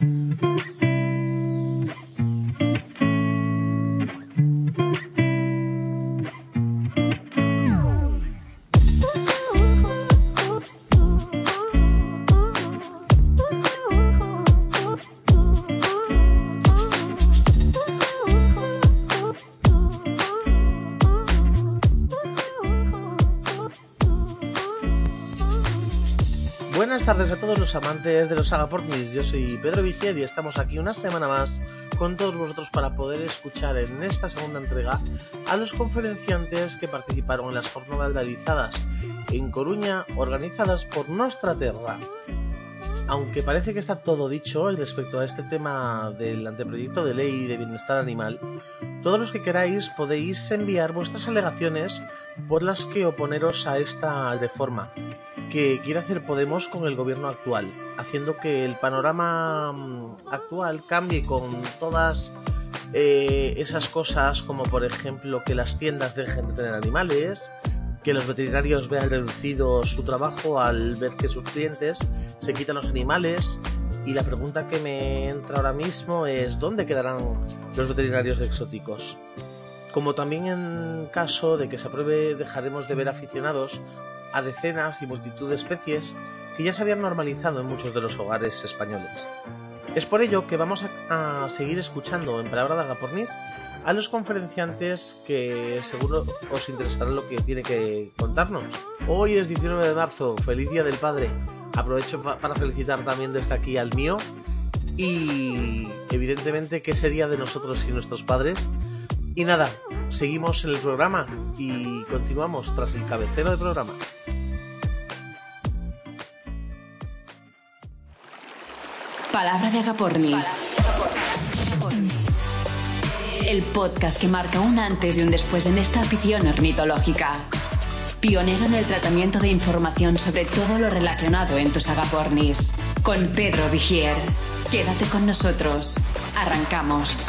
Buenas amantes de los Agapornis. Yo soy Pedro Vigier y estamos aquí una semana más con todos vosotros para poder escuchar en esta segunda entrega a los conferenciantes que participaron en las jornadas realizadas en Coruña organizadas por Nostra Terra. Aunque parece que está todo dicho respecto a este tema del anteproyecto de ley de bienestar animal, todos los que queráis podéis enviar vuestras alegaciones por las que oponeros a esta reforma que quiere hacer Podemos con el gobierno actual, haciendo que el panorama mm, actual cambie con todas eh, esas cosas como por ejemplo que las tiendas dejen de tener animales, que los veterinarios vean reducido su trabajo al ver que sus clientes se quitan los animales y la pregunta que me entra ahora mismo es ¿dónde quedarán los veterinarios exóticos? Como también en caso de que se apruebe dejaremos de ver aficionados a decenas y multitud de especies que ya se habían normalizado en muchos de los hogares españoles. Es por ello que vamos a, seguir escuchando en Palabra de Agapornis a los conferenciantes que seguro os interesará lo que tiene que contarnos. Hoy es 19 de marzo, feliz Día del Padre. Aprovecho para felicitar también desde aquí al mío y evidentemente qué sería de nosotros sin nuestros padres. Y nada, seguimos en el programa y continuamos tras el cabecero del programa. Palabra de Agapornis. El podcast que marca un antes y un después en esta afición ornitológica. Pionero en el tratamiento de información sobre todo lo relacionado en tus agapornis. Con Pedro Vigier. Quédate con nosotros. Arrancamos.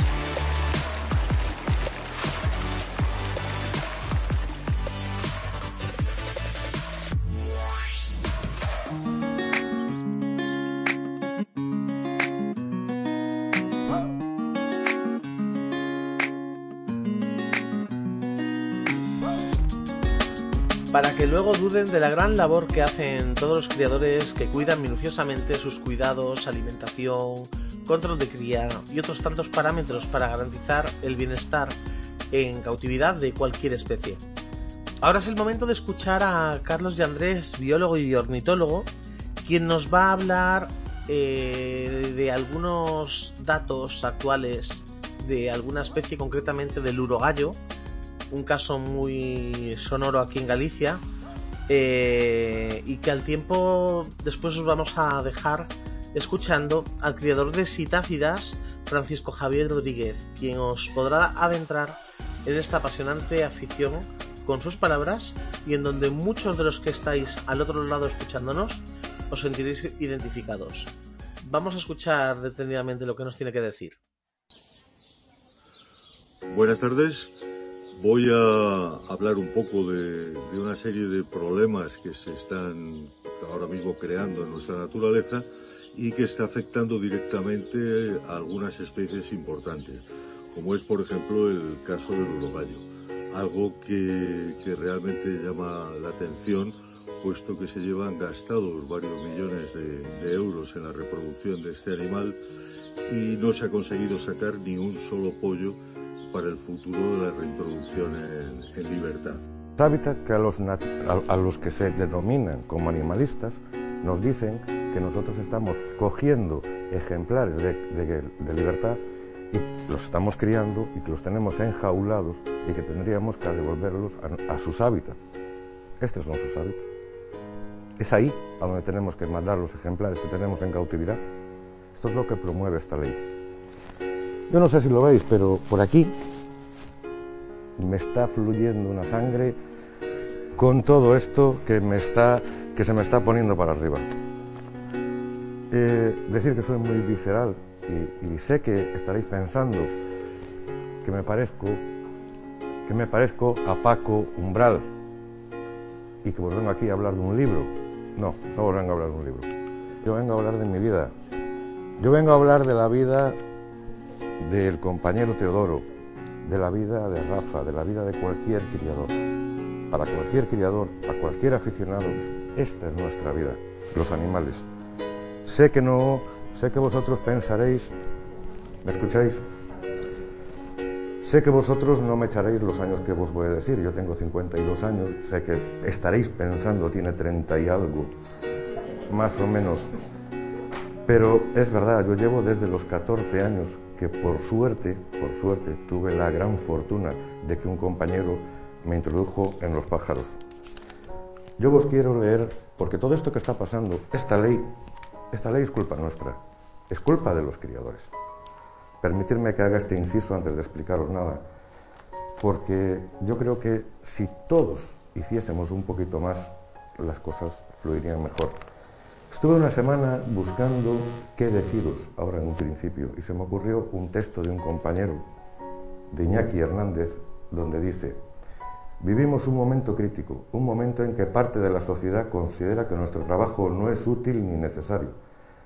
Para que luego duden de la gran labor que hacen todos los criadores que cuidan minuciosamente sus cuidados, alimentación, control de cría y otros tantos parámetros para garantizar el bienestar en cautividad de cualquier especie. Ahora es el momento de escuchar a Carlos y Andrés, biólogo y ornitólogo, quien nos va a hablar eh, de algunos datos actuales de alguna especie, concretamente del urogallo, un caso muy sonoro aquí en Galicia eh, y que al tiempo después os vamos a dejar escuchando al criador de citácidas, Francisco Javier Rodríguez, quien os podrá adentrar en esta apasionante afición con sus palabras y en donde muchos de los que estáis al otro lado escuchándonos os sentiréis identificados. Vamos a escuchar detenidamente lo que nos tiene que decir. Buenas tardes. Voy a hablar un poco de, una serie de problemas que se están ahora mismo creando en nuestra naturaleza y que está afectando directamente a algunas especies importantes, como es por ejemplo el caso del urogallo, algo que, realmente llama la atención puesto que se llevan gastados varios millones de euros en la reproducción de este animal y no se ha conseguido sacar ni un solo pollo para el futuro de la reintroducción en, libertad. Hábitat que a los, a, los que se denominan como animalistas nos dicen que nosotros estamos cogiendo ejemplares de, de, libertad y los estamos criando y que los tenemos enjaulados y que tendríamos que devolverlos a, a sus hábitats. Estos son sus hábitats. Es ahí a donde tenemos que mandar los ejemplares que tenemos en cautividad. Esto es lo que promueve esta ley. Yo no sé si lo veis, pero por aquí me está fluyendo una sangre con todo esto que, me está, que se me está poniendo para arriba. Decir que soy muy visceral y, sé que estaréis pensando que me parezco que me parezco a Paco Umbral y que vengo aquí a hablar de un libro. No, no vengo a hablar de un libro. Yo vengo a hablar de mi vida, Yo vengo a hablar de la vida del compañero Teodoro, de la vida de Rafa, de la vida de cualquier criador. Para cualquier criador, a cualquier aficionado, esta es nuestra vida, los animales. Sé que no, sé que vosotros pensaréis, ¿me escucháis? Sé que vosotros no me echaréis los años que vos voy a decir, yo tengo 52 años, sé que estaréis pensando, tiene 30 y algo, más o menos pero es verdad, yo llevo desde los 14 años que por suerte, por suerte, tuve la gran fortuna de que un compañero me introdujo en los pájaros. Yo os quiero leer, porque todo esto que está pasando, esta ley, esta ley es culpa nuestra, es culpa de los criadores. Permitirme que haga este inciso antes de explicaros nada, porque yo creo que si todos hiciésemos un poquito más, las cosas fluirían mejor. Estuve una semana buscando qué deciros ahora en un principio y se me ocurrió un texto de un compañero, de Iñaki Hernández, donde dice, vivimos un momento crítico, un momento en que parte de la sociedad considera que nuestro trabajo no es útil ni necesario.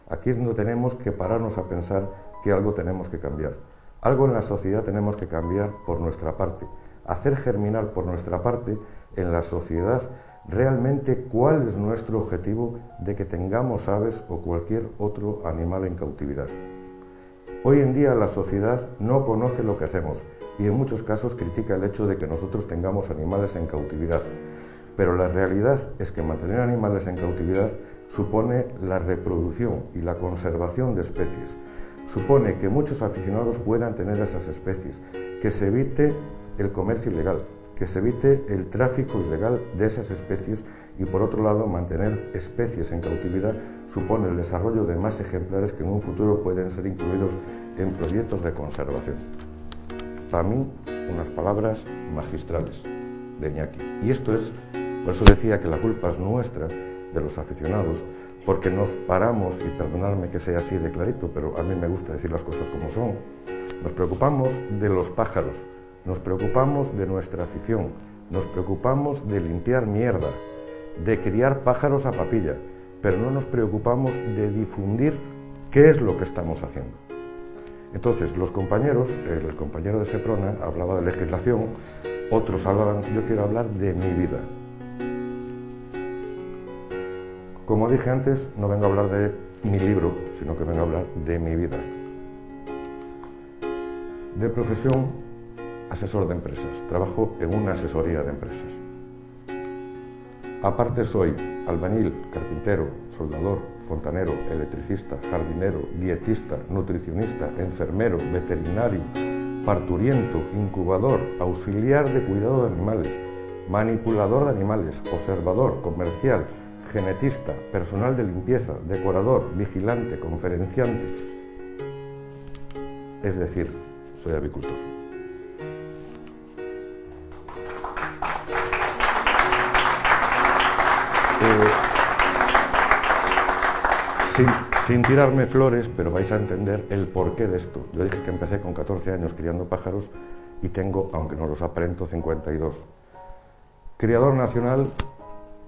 Aquí es donde tenemos que pararnos a pensar que algo tenemos que cambiar. Algo en la sociedad tenemos que cambiar por nuestra parte, hacer germinar por nuestra parte en la sociedad realmente cuál es nuestro objetivo de que tengamos aves o cualquier otro animal en cautividad. Hoy en día la sociedad no conoce lo que hacemos y en muchos casos critica el hecho de que nosotros tengamos animales en cautividad. Pero la realidad es que mantener animales en cautividad supone la reproducción y la conservación de especies. Supone que muchos aficionados puedan tener esas especies, que se evite el comercio ilegal, que se evite el tráfico ilegal de esas especies y por otro lado mantener especies en cautividad supone el desarrollo de más ejemplares que en un futuro pueden ser incluidos en proyectos de conservación. Para mí, unas palabras magistrales de Iñaki. Y esto es, por eso decía que la culpa es nuestra, de los aficionados, porque nos paramos, y perdonadme que sea así de clarito, pero a mí me gusta decir las cosas como son, nos preocupamos de los pájaros, nos preocupamos de nuestra afición, nos preocupamos de limpiar mierda, de criar pájaros a papilla, pero no nos preocupamos de difundir qué es lo que estamos haciendo. Entonces, los compañeros, el compañero de Seprona hablaba de legislación, otros hablaban, yo quiero hablar de mi vida. Como dije antes, no vengo a hablar de mi libro, sino que vengo a hablar de mi vida. De profesión, asesor de empresas, trabajo en una asesoría de empresas. Aparte soy albañil, carpintero, soldador, fontanero, electricista, jardinero, dietista, nutricionista, enfermero, veterinario, parturiento, incubador, auxiliar de cuidado de animales, manipulador de animales, observador, comercial, genetista, personal de limpieza, decorador, vigilante, conferenciante. Es decir, soy avicultor. Sin, tirarme flores, pero vais a entender el porqué de esto. Yo dije que empecé con 14 años criando pájaros y tengo, aunque no los aprendo, 52. Criador nacional,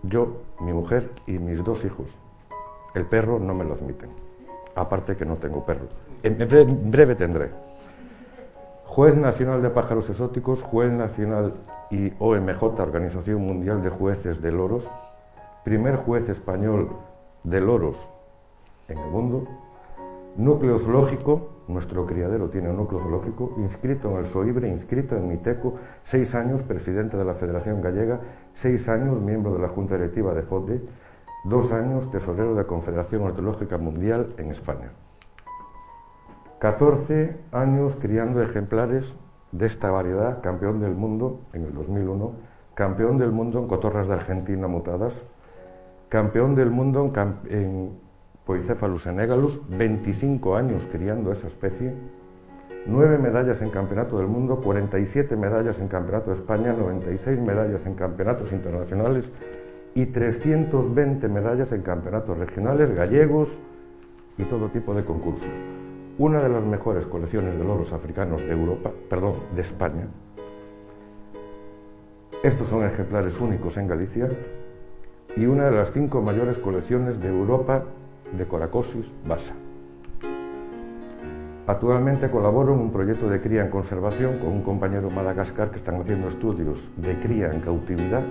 yo, mi mujer y mis dos hijos. El perro no me lo admiten. Aparte que no tengo perro. En breve tendré. Juez Nacional de Pájaros Exóticos, Juez Nacional y OMJ, Organización Mundial de Jueces de Loros, primer juez español de loros en el mundo, núcleo zoológico, nuestro criadero tiene un núcleo zoológico, inscrito en el SOIBRE, inscrito en MITECO, seis años presidente de la Federación Gallega, seis años miembro de la Junta Directiva de FODE, dos años tesorero de la Confederación Ornitológica Mundial en España. 14 años criando ejemplares de esta variedad, campeón del mundo en el 2001, campeón del mundo en cotorras de Argentina mutadas, campeón del mundo en, Poicephalus enegalus, 25 años criando esa especie, 9 medallas en Campeonato del Mundo, 47 medallas en Campeonato de España, 96 medallas en campeonatos internacionales y 320 medallas en campeonatos regionales, gallegos y todo tipo de concursos. Una de las mejores colecciones de loros africanos de Europa, perdón, de España. Estos son ejemplares únicos en Galicia y una de las cinco mayores colecciones de Europa de Coracosis basa. Actualmente colaboro en un proyecto de cría en conservación con un compañero en Madagascar que están haciendo estudios de cría en cautividad,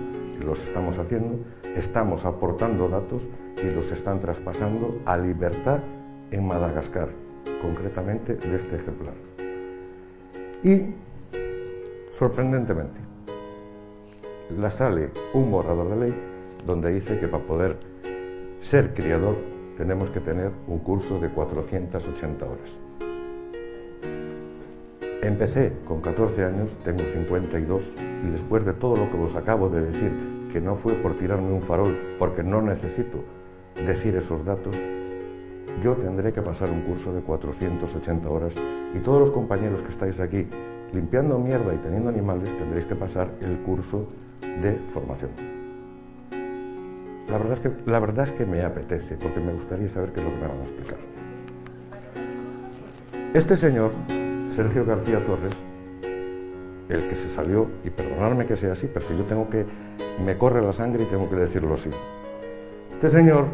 los estamos haciendo, estamos aportando datos y los están traspasando a libertad en Madagascar, concretamente de este ejemplar. Y, sorprendentemente, la sale un borrador de ley donde dice que para poder ser criador tenemos que tener un curso de 480 horas. Empecé con 14 años, tengo 52 y después de todo lo que os acabo de decir, que no fue por tirarme un farol, porque no necesito decir esos datos, yo tendré que pasar un curso de 480 horas y todos los compañeros que estáis aquí limpiando mierda y teniendo animales tendréis que pasar el curso de formación. La verdad es que, la verdad es que me apetece porque me gustaría saber qué es lo que me van a explicar. Este señor Sergio García Torres, el que se salió, y perdonadme que sea así, pero que yo tengo que, me corre la sangre y tengo que decirlo así. Este señor,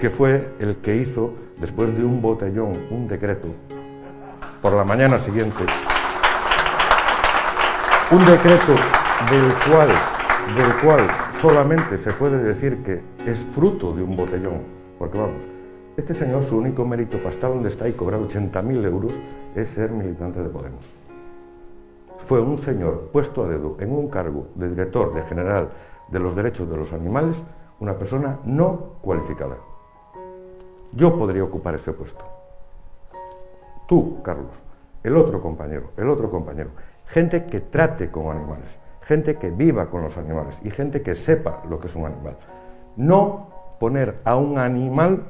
que fue el que hizo, después de un botellón, un decreto, por la mañana siguiente, un decreto del cual, del cual solamente se puede decir que es fruto de un botellón, porque vamos, este señor, su único mérito para estar donde está y cobrar 80.000 euros es ser militante de Podemos. Fue un señor puesto a dedo en un cargo de director de general de los derechos de los animales, una persona no cualificada. Yo podría ocupar ese puesto. Tú, Carlos, el otro compañero, el otro compañero. Gente que trate con animales, gente que viva con los animales y gente que sepa lo que es un animal. No poner a un animal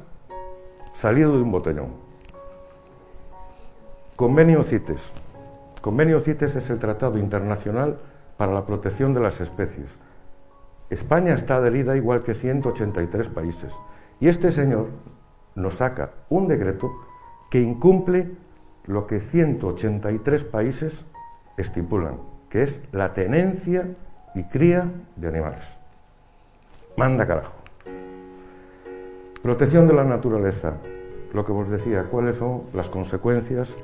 salido de un botellón. Convenio CITES. Convenio CITES es el Tratado Internacional para la Protección de las Especies. España está adherida igual que 183 países. Y este señor nos saca un decreto que incumple lo que 183 países estipulan, es la tenencia y cría de animales. Manda carajo. Protección de la naturaleza. Lo que os decía, cuáles son las consecuencias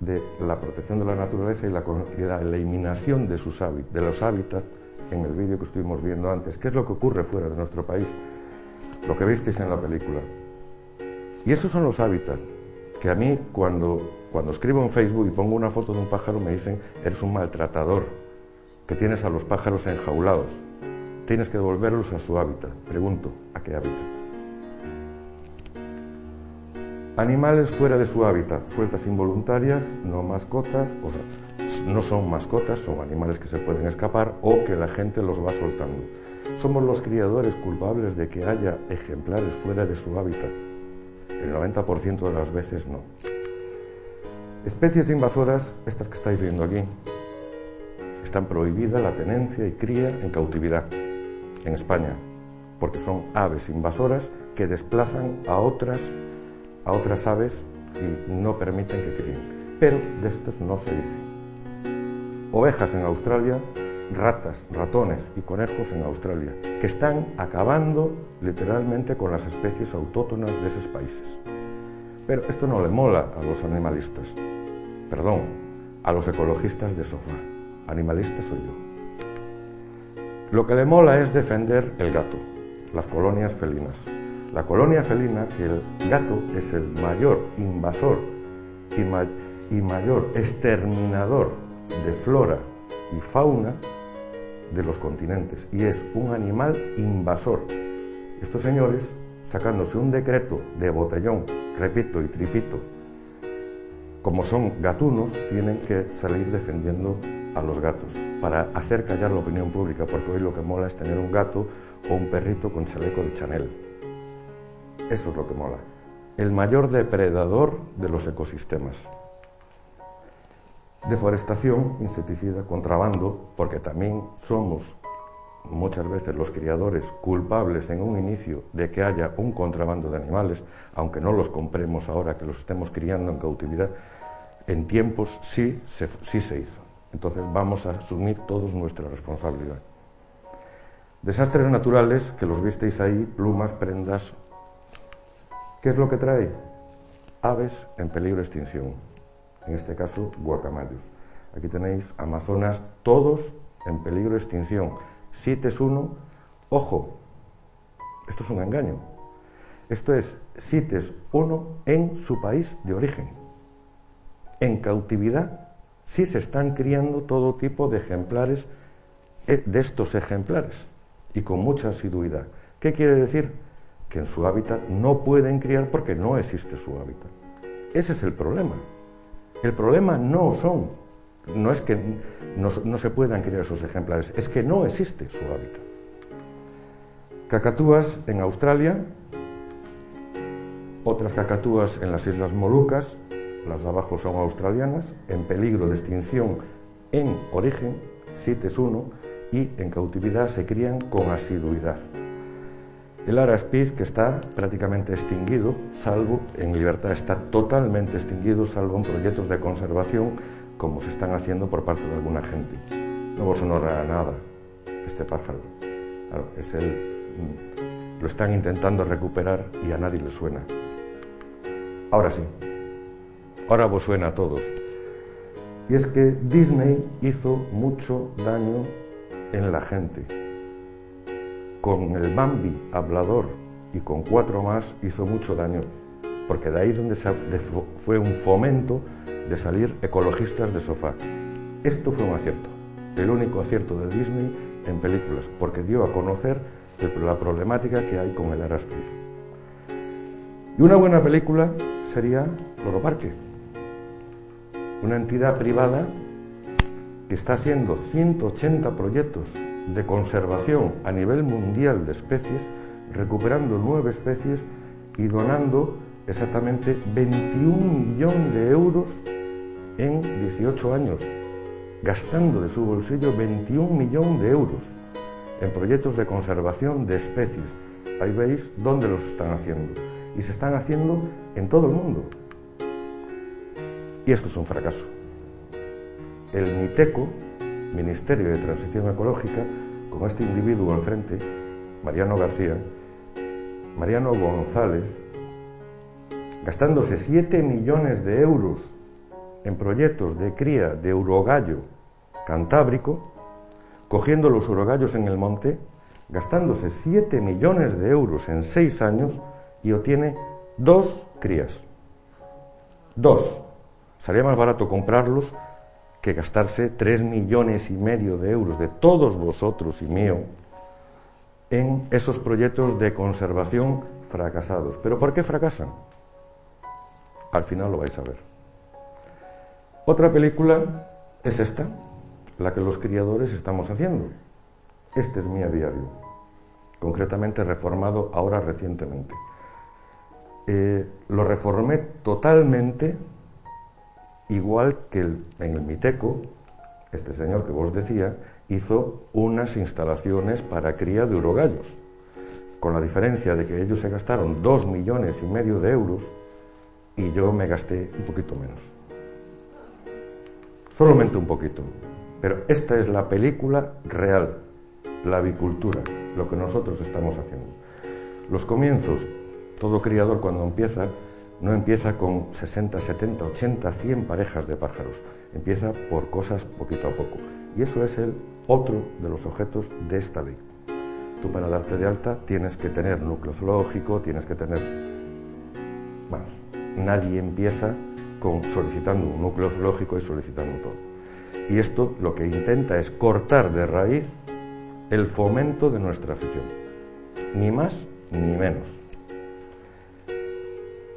de la protección de la naturaleza y la, eliminación de, sus, de los hábitats en el vídeo que estuvimos viendo antes. ¿Qué es lo que ocurre fuera de nuestro país? Lo que visteis en la película. Y esos son los hábitats que a mí cuando, cuando escribo en Facebook y pongo una foto de un pájaro me dicen, eres un maltratador, que tienes a los pájaros enjaulados, tienes que devolverlos a su hábitat. Pregunto, ¿a qué hábitat? Animales fuera de su hábitat, sueltas involuntarias, no mascotas, o sea, no son mascotas, son animales que se pueden escapar o que la gente los va soltando. Somos los criadores culpables de que haya ejemplares fuera de su hábitat. El 90% de las veces no. Especies invasoras, estas que estáis viendo aquí, están prohibidas la tenencia y cría en cautividad en España, porque son aves invasoras que desplazan a otras a otras aves y no permiten que críen. Pero de estos no se dice. Ovejas en Australia, ratas, ratones y conejos en Australia, que están acabando literalmente con las especies autóctonas de esos países. Pero esto no le mola a los animalistas, perdón, a los ecologistas de sofá. Animalista soy yo. Lo que le mola es defender el gato, las colonias felinas, la colonia felina, que el gato es el mayor invasor y, mayor exterminador de flora y fauna de los continentes y es un animal invasor. Estos señores, sacándose un decreto de botellón, repito y tripito, como son gatunos, tienen que salir defendiendo a los gatos para hacer callar la opinión pública, porque hoy lo que mola es tener un gato o un perrito con chaleco de Chanel. Eso es lo que mola. El mayor depredador de los ecosistemas. Deforestación, insecticida, contrabando, porque también somos muchas veces los criadores culpables en un inicio de que haya un contrabando de animales, aunque no los compremos ahora que los estemos criando en cautividad, en tiempos sí se, sí se hizo. Entonces vamos a asumir todos nuestra responsabilidad. Desastres naturales, que los visteis ahí, plumas, prendas, ¿Qué es lo que trae? Aves en peligro de extinción. En este caso guacamayos. Aquí tenéis Amazonas, todos en peligro de extinción. CITES 1, ojo, esto es un engaño. Esto es CITES 1 en su país de origen. En cautividad sí se están criando todo tipo de ejemplares, eh, de estos ejemplares, y con mucha asiduidad. ¿Qué quiere decir? Que en su hábitat no pueden criar porque no existe su hábitat. Ese es el problema. El problema no son, no es que no, se puedan criar esos ejemplares, es que no existe su hábitat. Cacatúas en Australia, otras cacatúas en las Islas Molucas, las de abajo son australianas, en peligro de extinción en origen, CITES 1, y en cautividad se crían con asiduidad. El ara que está prácticamente extinguido, salvo en libertad está totalmente extinguido, salvo en proyectos de conservación como se están haciendo por parte de alguna gente. No vos sonora nada este pájaro. es el, mm, lo están intentando recuperar y a nadie le suena. Ahora sí, ahora vos suena a todos. Y es que Disney hizo mucho daño en la gente con el Bambi hablador y con cuatro más hizo mucho daño, porque de ahí donde fue un fomento de salir ecologistas de sofá. Esto fue un acierto, el único acierto de Disney en películas, porque dio a conocer la problemática que hay con el Araspiz. Y una buena película sería Loro Parque, una entidad privada que está haciendo 180 proyectos de conservación a nivel mundial de especies, recuperando nueve especies y donando exactamente 21 millones de euros en 18 años, gastando de su bolsillo 21 millones de euros en proyectos de conservación de especies. Ahí veis dónde los están haciendo. Y se están haciendo en todo el mundo. Y esto es un fracaso. El MITECO, Ministerio de Transición Ecológica, con este individuo al frente, Mariano García, Mariano González, gastándose 7 millones de euros en proyectos de cría de urogallo cantábrico, cogiendo los urogallos en el monte, gastándose 7 millones de euros en 6 años y obtiene dos crías. Dos. Salía más barato comprarlos que gastarse tres millones y medio de euros de todos vosotros y mío en esos proyectos de conservación fracasados. ¿Pero por qué fracasan? Al final lo vais a ver. Otra película es esta, la que los criadores estamos haciendo. Este es mi diario, concretamente reformado ahora recientemente. Eh, lo reformé totalmente igual que en el Miteco, este señor que vos decía, hizo unas instalaciones para cría de urogallos, con la diferencia de que ellos se gastaron dos millones y medio de euros y yo me gasté un poquito menos. Solamente un poquito. Pero esta es la película real, la avicultura, lo que nosotros estamos haciendo. Los comienzos, todo criador cuando empieza no empieza con 60, 70, 80, 100 parejas de pájaros, empieza por cosas poquito a poco. Y eso es el otro de los objetos de esta ley. Tú para darte de alta tienes que tener núcleo zoológico, tienes que tener... Más, nadie empieza con solicitando un núcleo zoológico y solicitando todo. Y esto lo que intenta es cortar de raíz el fomento de nuestra afición. Ni más ni menos.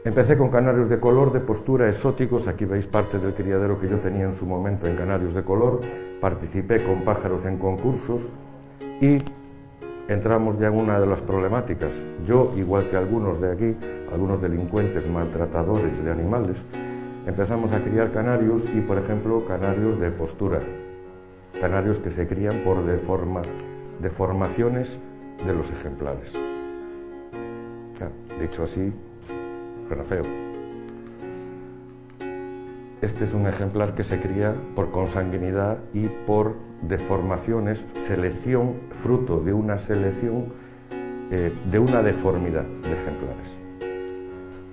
Empecé con canarios de color, de postura, exóticos. Aquí veis parte del criadero que yo tenía en su momento en canarios de color. Participé con pájaros en concursos y entramos ya en una de las problemáticas. Yo, igual que algunos de aquí, algunos delincuentes maltratadores de animales, empezamos a criar canarios y, por ejemplo, canarios de postura. Canarios que se crían por deforma, deformaciones de los ejemplares. dicho así, feo. Este es un ejemplar que se cría por consanguinidad y por deformaciones, selección, fruto de una selección eh, de una deformidad de ejemplares.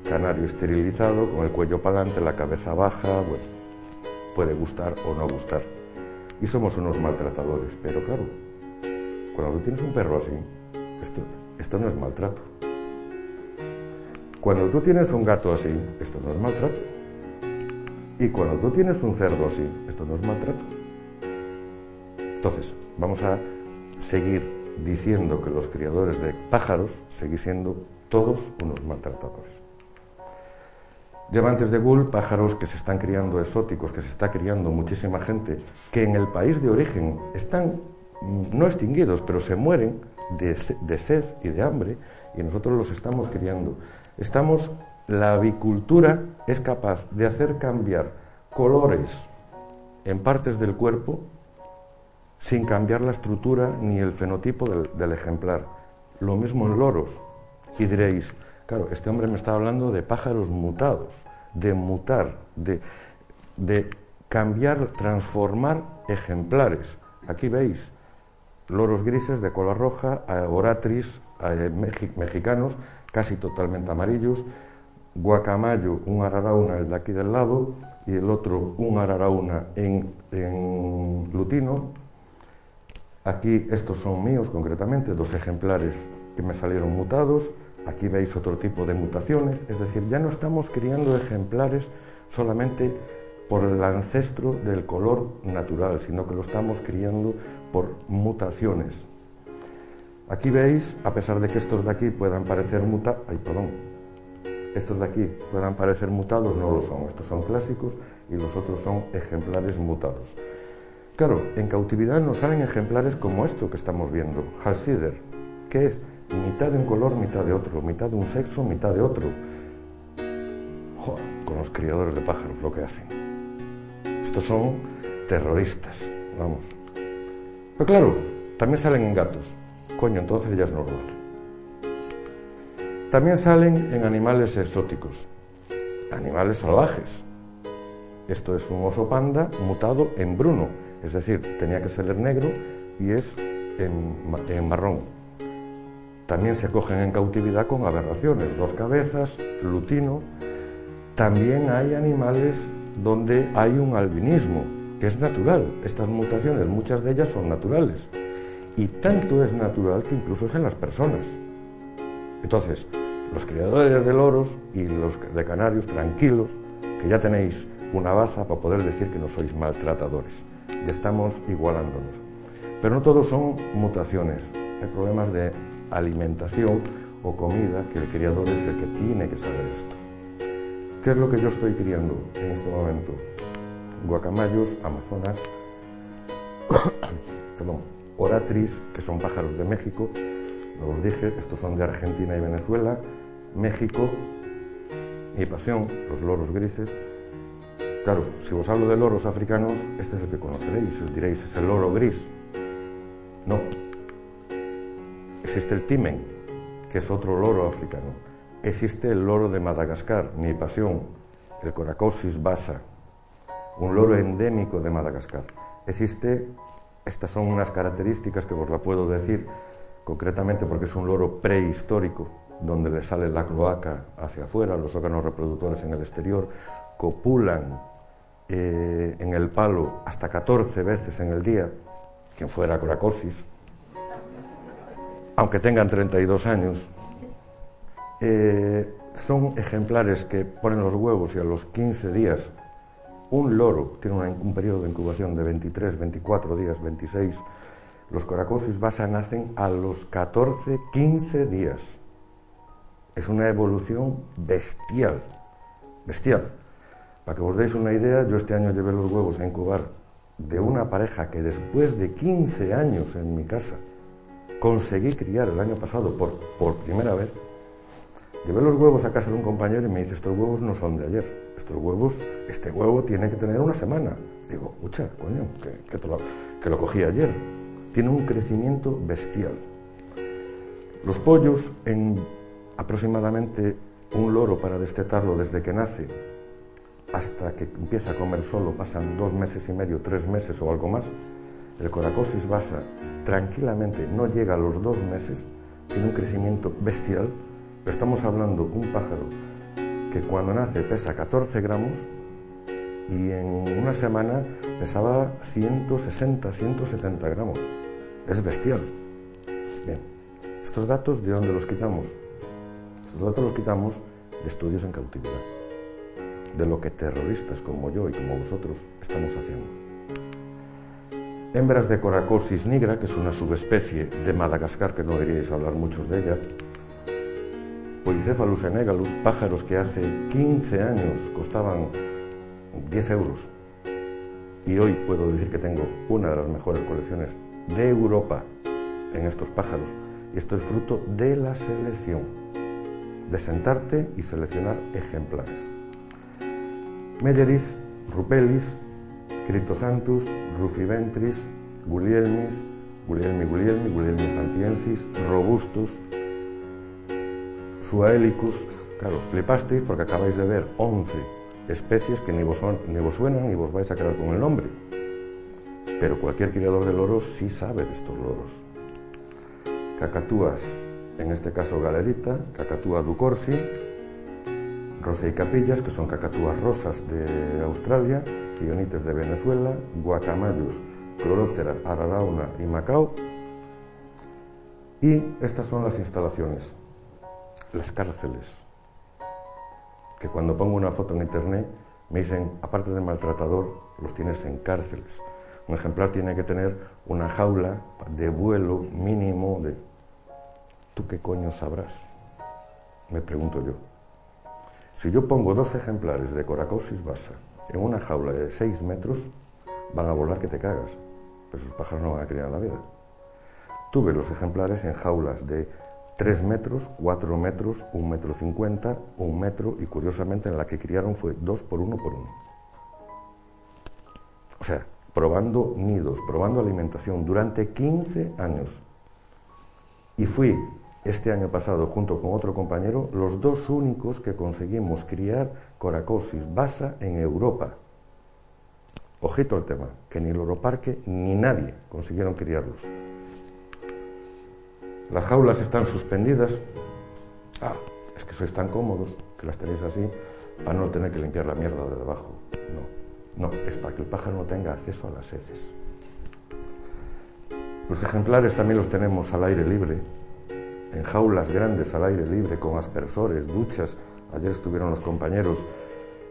Canario esterilizado, con el cuello para adelante, la cabeza baja, bueno, puede gustar o no gustar. Y somos unos maltratadores, pero claro, cuando tú tienes un perro así, esto, esto no es maltrato. Cuando tú tienes un gato así, esto no es maltrato. Y cuando tú tienes un cerdo así, esto no es maltrato. Entonces, vamos a seguir diciendo que los criadores de pájaros seguís siendo todos unos maltratadores. Diamantes de Gull, pájaros que se están criando exóticos, que se está criando muchísima gente, que en el país de origen están mm, no extinguidos, pero se mueren de, de sed y de hambre, y nosotros los estamos criando. Estamos, la avicultura es capaz de hacer cambiar colores en partes del cuerpo sin cambiar la estructura ni el fenotipo del, ejemplar. Lo mismo en loros. Y diréis, Claro, este hombre me está hablando de pájaros mutados, de mutar, de, de cambiar, transformar ejemplares. Aquí veis loros grises de cola roja, oratris eh, mexicanos, casi totalmente amarillos, guacamayo, un ararauna, el de aquí del lado, y el otro, un ararauna en, en lutino. Aquí estos son míos concretamente, dos ejemplares que me salieron mutados. Aquí veis otro tipo de mutaciones, es decir, ya no estamos criando ejemplares solamente por el ancestro del color natural, sino que lo estamos criando por mutaciones. Aquí veis, a pesar de que estos de aquí puedan parecer muta, ay, perdón, estos de aquí puedan parecer mutados, no lo son. Estos son clásicos y los otros son ejemplares mutados. Claro, en cautividad nos salen ejemplares como esto que estamos viendo, Halsider, que es mitad de un color, mitad de otro, mitad de un sexo, mitad de otro. Joder, con los criadores de pájaros lo que hacen. Estos son terroristas, vamos. Pero claro, también salen en gatos. Entonces ya es normal. También salen en animales exóticos, animales salvajes. Esto es un oso panda mutado en bruno, es decir, tenía que ser negro y es en marrón. También se cogen en cautividad con aberraciones, dos cabezas, lutino. También hay animales donde hay un albinismo, que es natural. Estas mutaciones, muchas de ellas son naturales. Y tanto es natural que incluso es en las personas. Entonces, los criadores de loros y los de canarios, tranquilos, que ya tenéis una baza para poder decir que no sois maltratadores. Ya estamos igualándonos. Pero no todos son mutaciones. Hay problemas de alimentación o comida que el criador es el que tiene que saber esto. ¿Qué es lo que yo estoy criando en este momento? Guacamayos, amazonas, perdón, oratris, que son pájaros de México, no os dije, estos son de Argentina y Venezuela, México, mi pasión, los loros grises. Claro, si os hablo de loros africanos, este es el que conoceréis, os diréis, es el loro gris. No, Existe el timen, que es otro loro africano. Existe el loro de Madagascar, mi pasión, el Coracosis basa, un loro endémico de Madagascar. Existe, estas son unas características que os la puedo decir concretamente porque es un loro prehistórico, donde le sale la cloaca hacia afuera, los órganos reproductores en el exterior, copulan eh, en el palo hasta 14 veces en el día, quien fuera Coracosis, aunque tengan 32 años, eh, son ejemplares que ponen los huevos y a los 15 días un loro tiene un periodo de incubación de 23, 24 días, 26. Los coracosis basa nacen a los 14, 15 días. Es una evolución bestial, bestial. Para que os deis una idea, yo este año llevé los huevos a incubar de una pareja que después de 15 años en mi casa conseguí criar el año pasado por, por primera vez, llevé los huevos a casa de un compañero y me dice, estos huevos no son de ayer, estos huevos, este huevo tiene que tener una semana. Digo, mucha, coño, que, lo, que lo cogí ayer. Tiene un crecimiento bestial. Los pollos, en aproximadamente un loro para destetarlo desde que nace hasta que empieza a comer solo, pasan dos meses y medio, tres meses o algo más, el Coracosis basa tranquilamente no llega a los dos meses, tiene un crecimiento bestial, estamos hablando de un pájaro que cuando nace pesa 14 gramos y en una semana pesaba 160, 170 gramos. Es bestial. Bien, estos datos de dónde los quitamos? Estos datos los quitamos de estudios en cautividad, de lo que terroristas como yo y como vosotros estamos haciendo. Hembras de Coracosis nigra, que es una subespecie de Madagascar, que no deberíais hablar muchos de ella, Polycephalus enegalus, pájaros que hace 15 años costaban 10 euros. Y hoy puedo decir que tengo una de las mejores colecciones de Europa en estos pájaros. Y esto es fruto de la selección, de sentarte y seleccionar ejemplares. Melleris, Rupelis, Critosanthus, Rufiventris, Gulielmis, Gulielmi gulielmi, Gulielmi fantiensis, Robustus, Suaelicus. Claro, flipasteis porque acabáis de ver 11 especies que ni vos, ni vos suenan ni vos vais a quedar con el nombre. Pero cualquier criador de loros sí sabe de estos loros. Cacatúas, en este caso galerita, Cacatúa ducorsi, rosa y capillas, que son cacatúas rosas de Australia, pionites de Venezuela, guacamayus, cloróptera, ararauna y macao. Y estas son las instalaciones, las cárceles, que cuando pongo una foto en internet me dicen, aparte de maltratador, los tienes en cárceles. Un ejemplar tiene que tener una jaula de vuelo mínimo de... ¿Tú qué coño sabrás? Me pregunto yo. Si yo pongo dos ejemplares de Coracosis basa en una jaula de 6 metros, van a volar que te cagas. Pero esos pájaros no van a criar la vida. Tuve los ejemplares en jaulas de 3 metros, 4 metros, 1 metro 50, 1 metro y curiosamente en la que criaron fue 2 por 1 por 1. O sea, probando nidos, probando alimentación durante 15 años. Y fui este año pasado junto con otro compañero los dos únicos que conseguimos criar Coracosis basa en Europa. Ojito al tema, que ni el Oroparque ni nadie consiguieron criarlos. Las jaulas están suspendidas. Ah, es que sois tan cómodos que las tenéis así para no tener que limpiar la mierda de debajo. No, no, es para que el pájaro no tenga acceso a las heces. Los ejemplares también los tenemos al aire libre, en jaulas grandes al aire libre, con aspersores, duchas. Ayer estuvieron los compañeros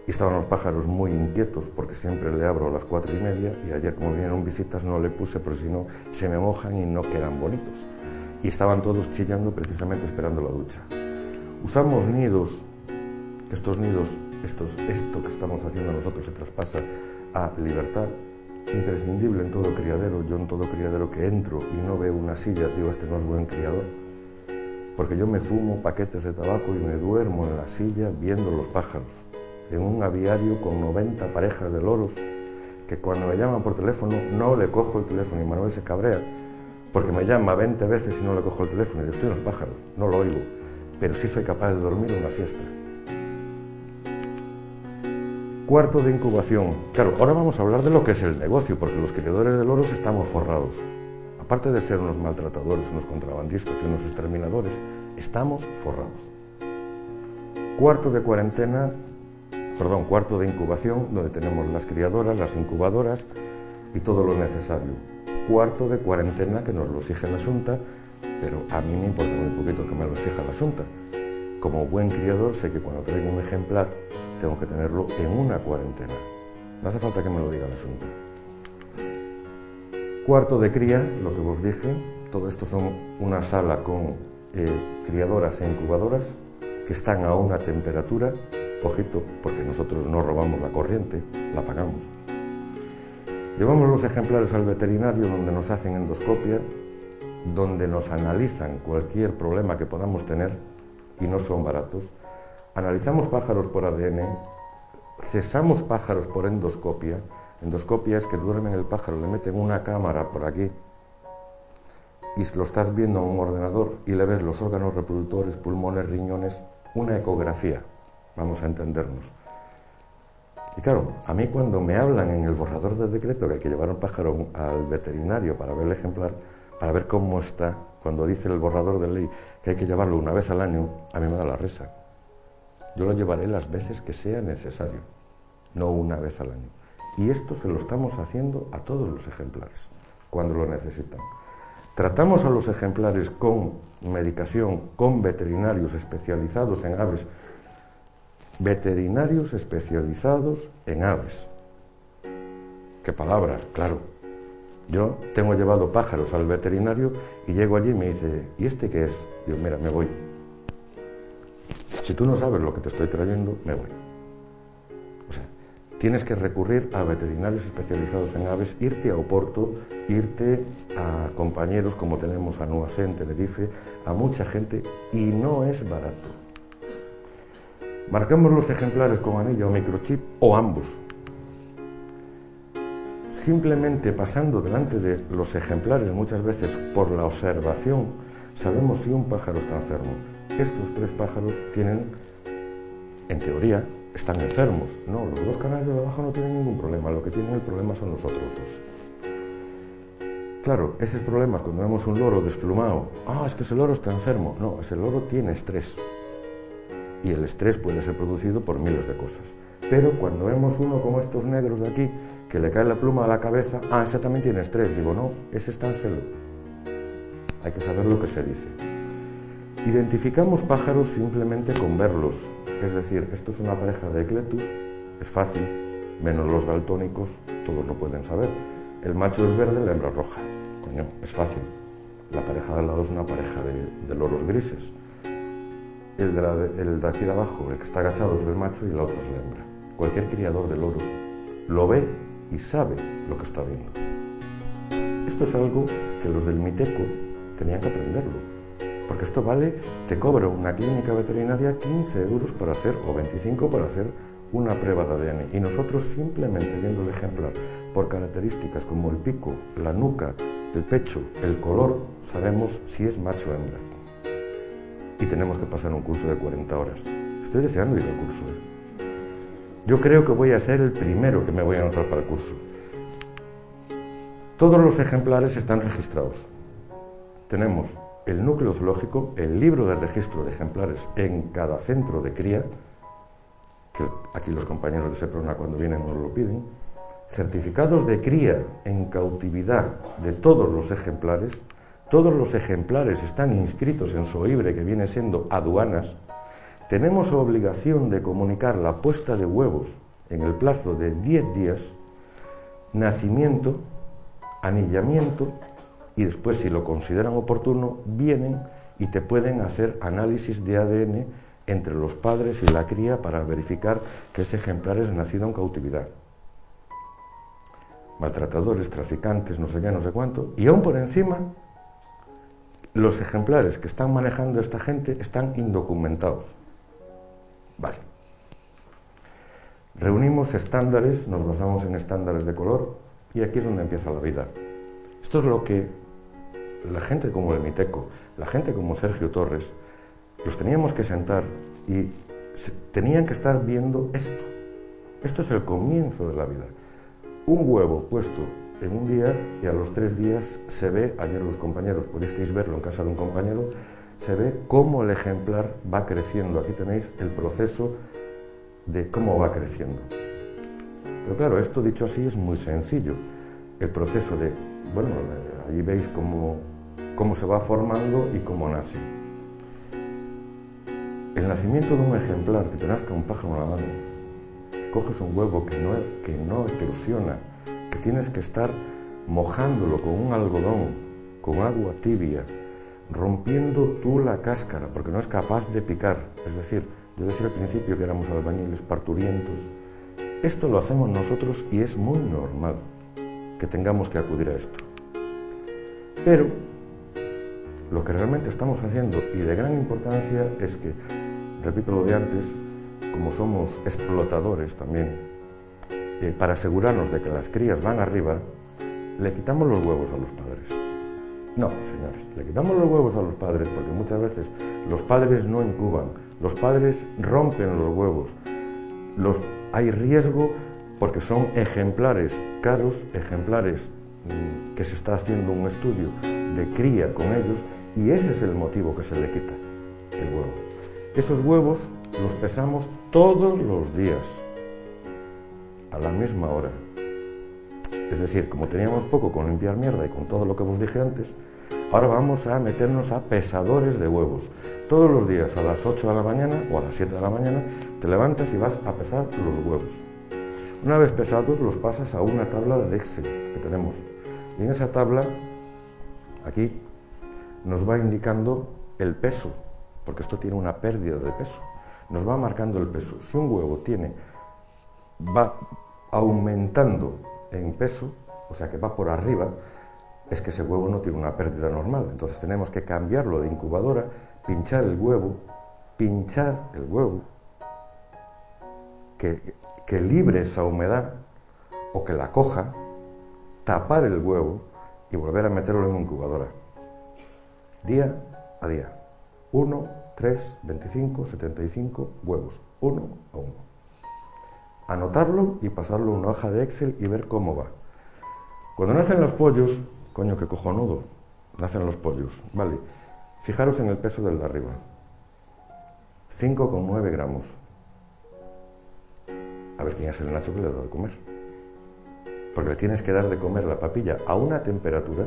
y estaban los pájaros muy inquietos porque siempre le abro a las cuatro y media y ayer como vinieron visitas no le puse porque si no se me mojan y no quedan bonitos y estaban todos chillando precisamente esperando la ducha. Usamos nidos, estos nidos, estos, esto que estamos haciendo nosotros se traspasa a libertad, imprescindible en todo criadero. Yo en todo criadero que entro y no veo una silla, digo, este no es buen criador. Porque yo me fumo paquetes de tabaco y me duermo en la silla viendo los pájaros. En un aviario con 90 parejas de loros que cuando me llaman por teléfono no le cojo el teléfono y Manuel se cabrea porque me llama 20 veces y no le cojo el teléfono y digo, estoy en los pájaros, no lo oigo, pero sí soy capaz de dormir una siesta. Cuarto de incubación. Claro, ahora vamos a hablar de lo que es el negocio, porque los criadores de loros estamos forrados. Aparte de ser unos maltratadores, unos contrabandistas y unos exterminadores, estamos forrados. Cuarto de cuarentena, perdón, cuarto de incubación, donde tenemos las criadoras, las incubadoras y todo lo necesario cuarto de cuarentena que nos lo exige la Junta, pero a mí me importa muy poquito que me lo exija la Junta. Como buen criador sé que cuando traigo un ejemplar tengo que tenerlo en una cuarentena. No hace falta que me lo diga la Junta. Cuarto de cría, lo que os dije, todo esto son una sala con eh, criadoras e incubadoras que están a una temperatura, ojito, porque nosotros no robamos la corriente, la pagamos. Llevamos los ejemplares al veterinario donde nos hacen endoscopia, donde nos analizan cualquier problema que podamos tener y no son baratos. Analizamos pájaros por ADN, cesamos pájaros por endoscopia. Endoscopia es que duermen el pájaro, le meten una cámara por aquí y lo estás viendo en un ordenador y le ves los órganos reproductores, pulmones, riñones, una ecografía, vamos a entendernos. Y claro, a mí cuando me hablan en el borrador del decreto que hay que llevar un pájaro al veterinario para ver el ejemplar, para ver cómo está, cuando dice el borrador de ley que hay que llevarlo una vez al año, a mí me da la risa. Yo lo llevaré las veces que sea necesario. no una vez al año. Y esto se lo estamos haciendo a todos los ejemplares, cuando lo necesitan. Tratamos a los ejemplares con medicación, con veterinarios especializados en aves, veterinarios especializados en aves. ¿Qué palabra? Claro. Yo tengo llevado pájaros al veterinario y llego allí y me dice, ¿y este qué es? Digo, mira, me voy. Si tú no sabes lo que te estoy trayendo, me voy. O sea, tienes que recurrir a veterinarios especializados en aves, irte a Oporto, irte a compañeros como tenemos a Nuacen, Tenerife, a mucha gente, y no es barato. Marcamos los ejemplares con anillo o microchip o ambos. Simplemente pasando delante de los ejemplares muchas veces por la observación, sabemos si un pájaro está enfermo. Estos tres pájaros tienen, en teoría, están enfermos. No, los dos canales de abajo no tienen ningún problema. Lo que tienen el problema son los otros dos. Claro, esos problemas cuando vemos un loro desplumado, ah, es que ese loro está enfermo. No, ese loro tiene estrés. Y el estrés puede ser producido por miles de cosas. Pero cuando vemos uno como estos negros de aquí, que le cae la pluma a la cabeza, ah, ese también tiene estrés. Digo, no, ese está en celo. Hay que saber lo que se dice. Identificamos pájaros simplemente con verlos. Es decir, esto es una pareja de ecletus, es fácil, menos los daltónicos, todos lo pueden saber. El macho es verde, la hembra roja. Coño, es fácil. La pareja de al lado es una pareja de, de loros grises. El de, el aquí de abajo, el que está agachado es el macho y la otra es la hembra. Cualquier criador de loros lo ve y sabe lo que está viendo. Esto es algo que los del Miteco tenían que aprenderlo. Porque esto vale, te cobra una clínica veterinaria 15 euros para hacer, o 25 para hacer una prueba de ADN. Y nosotros simplemente viendo el ejemplar por características como el pico, la nuca, el pecho, el color, sabemos si es macho o hembra. Y tenemos que pasar un curso de 40 horas. Estoy deseando ir al curso. ¿eh? Yo creo que voy a ser el primero que me voy a anotar para el curso. Todos los ejemplares están registrados. Tenemos el núcleo zoológico, el libro de registro de ejemplares en cada centro de cría, que aquí los compañeros de Seprona cuando vienen nos lo piden, certificados de cría en cautividad de todos los ejemplares, todos los ejemplares están inscritos en SOIBRE, que viene siendo aduanas, tenemos obligación de comunicar la puesta de huevos en el plazo de 10 días, nacimiento, anillamiento y después, si lo consideran oportuno, vienen y te pueden hacer análisis de ADN entre los padres y la cría para verificar que ese ejemplar es nacido en cautividad. Maltratadores, traficantes, no sé qué, no sé cuánto. Y aún por encima, los ejemplares que están manejando esta gente están indocumentados. Vale. Reunimos estándares, nos basamos en estándares de color y aquí es donde empieza la vida. Esto es lo que la gente como el Miteco, la gente como Sergio Torres, los teníamos que sentar y tenían que estar viendo esto. Esto es el comienzo de la vida. Un huevo puesto en un día y a los tres días se ve, ayer los compañeros pudisteis verlo en casa de un compañero, se ve cómo el ejemplar va creciendo. Aquí tenéis el proceso de cómo va creciendo. Pero claro, esto dicho así es muy sencillo. El proceso de, bueno, ahí veis cómo cómo se va formando y cómo nace. El nacimiento de un ejemplar, que te nazca un pájaro en la mano, que coges un huevo que no, que no eclosiona, que tienes que estar mojándolo con un algodón, con agua tibia, rompiendo tú la cáscara, porque no es capaz de picar. Es decir, yo decía al principio que éramos albañiles parturientos. Esto lo hacemos nosotros y es muy normal que tengamos que acudir a esto. Pero lo que realmente estamos haciendo y de gran importancia es que, repito lo de antes, como somos explotadores también, eh, para asegurarnos de que las crías van arriba, le quitamos los huevos a los padres. No, señores, le quitamos los huevos a los padres porque muchas veces los padres no incuban, los padres rompen los huevos, los, hay riesgo porque son ejemplares caros, ejemplares mm, que se está haciendo un estudio de cría con ellos y ese es el motivo que se le quita el huevo. Esos huevos los pesamos todos los días. A la misma hora. Es decir, como teníamos poco con limpiar mierda y con todo lo que os dije antes, ahora vamos a meternos a pesadores de huevos. Todos los días a las 8 de la mañana o a las 7 de la mañana te levantas y vas a pesar los huevos. Una vez pesados los pasas a una tabla de Excel que tenemos. Y en esa tabla, aquí, nos va indicando el peso, porque esto tiene una pérdida de peso. Nos va marcando el peso. Si un huevo tiene, va aumentando en peso, o sea que va por arriba, es que ese huevo no tiene una pérdida normal. Entonces tenemos que cambiarlo de incubadora, pinchar el huevo, pinchar el huevo, que, libre esa humedad o que la coja, tapar el huevo y volver a meterlo en incubadora. Día a día. 1, 3, 25, 75 huevos. Uno a uno. Anotarlo y pasarlo a una hoja de Excel y ver cómo va. Cuando nacen los pollos, coño, qué cojonudo, nacen los pollos, vale. Fijaros en el peso del de arriba. 5,9 gramos. A ver quién es el Nacho que le da de comer. Porque le tienes que dar de comer la papilla a una temperatura,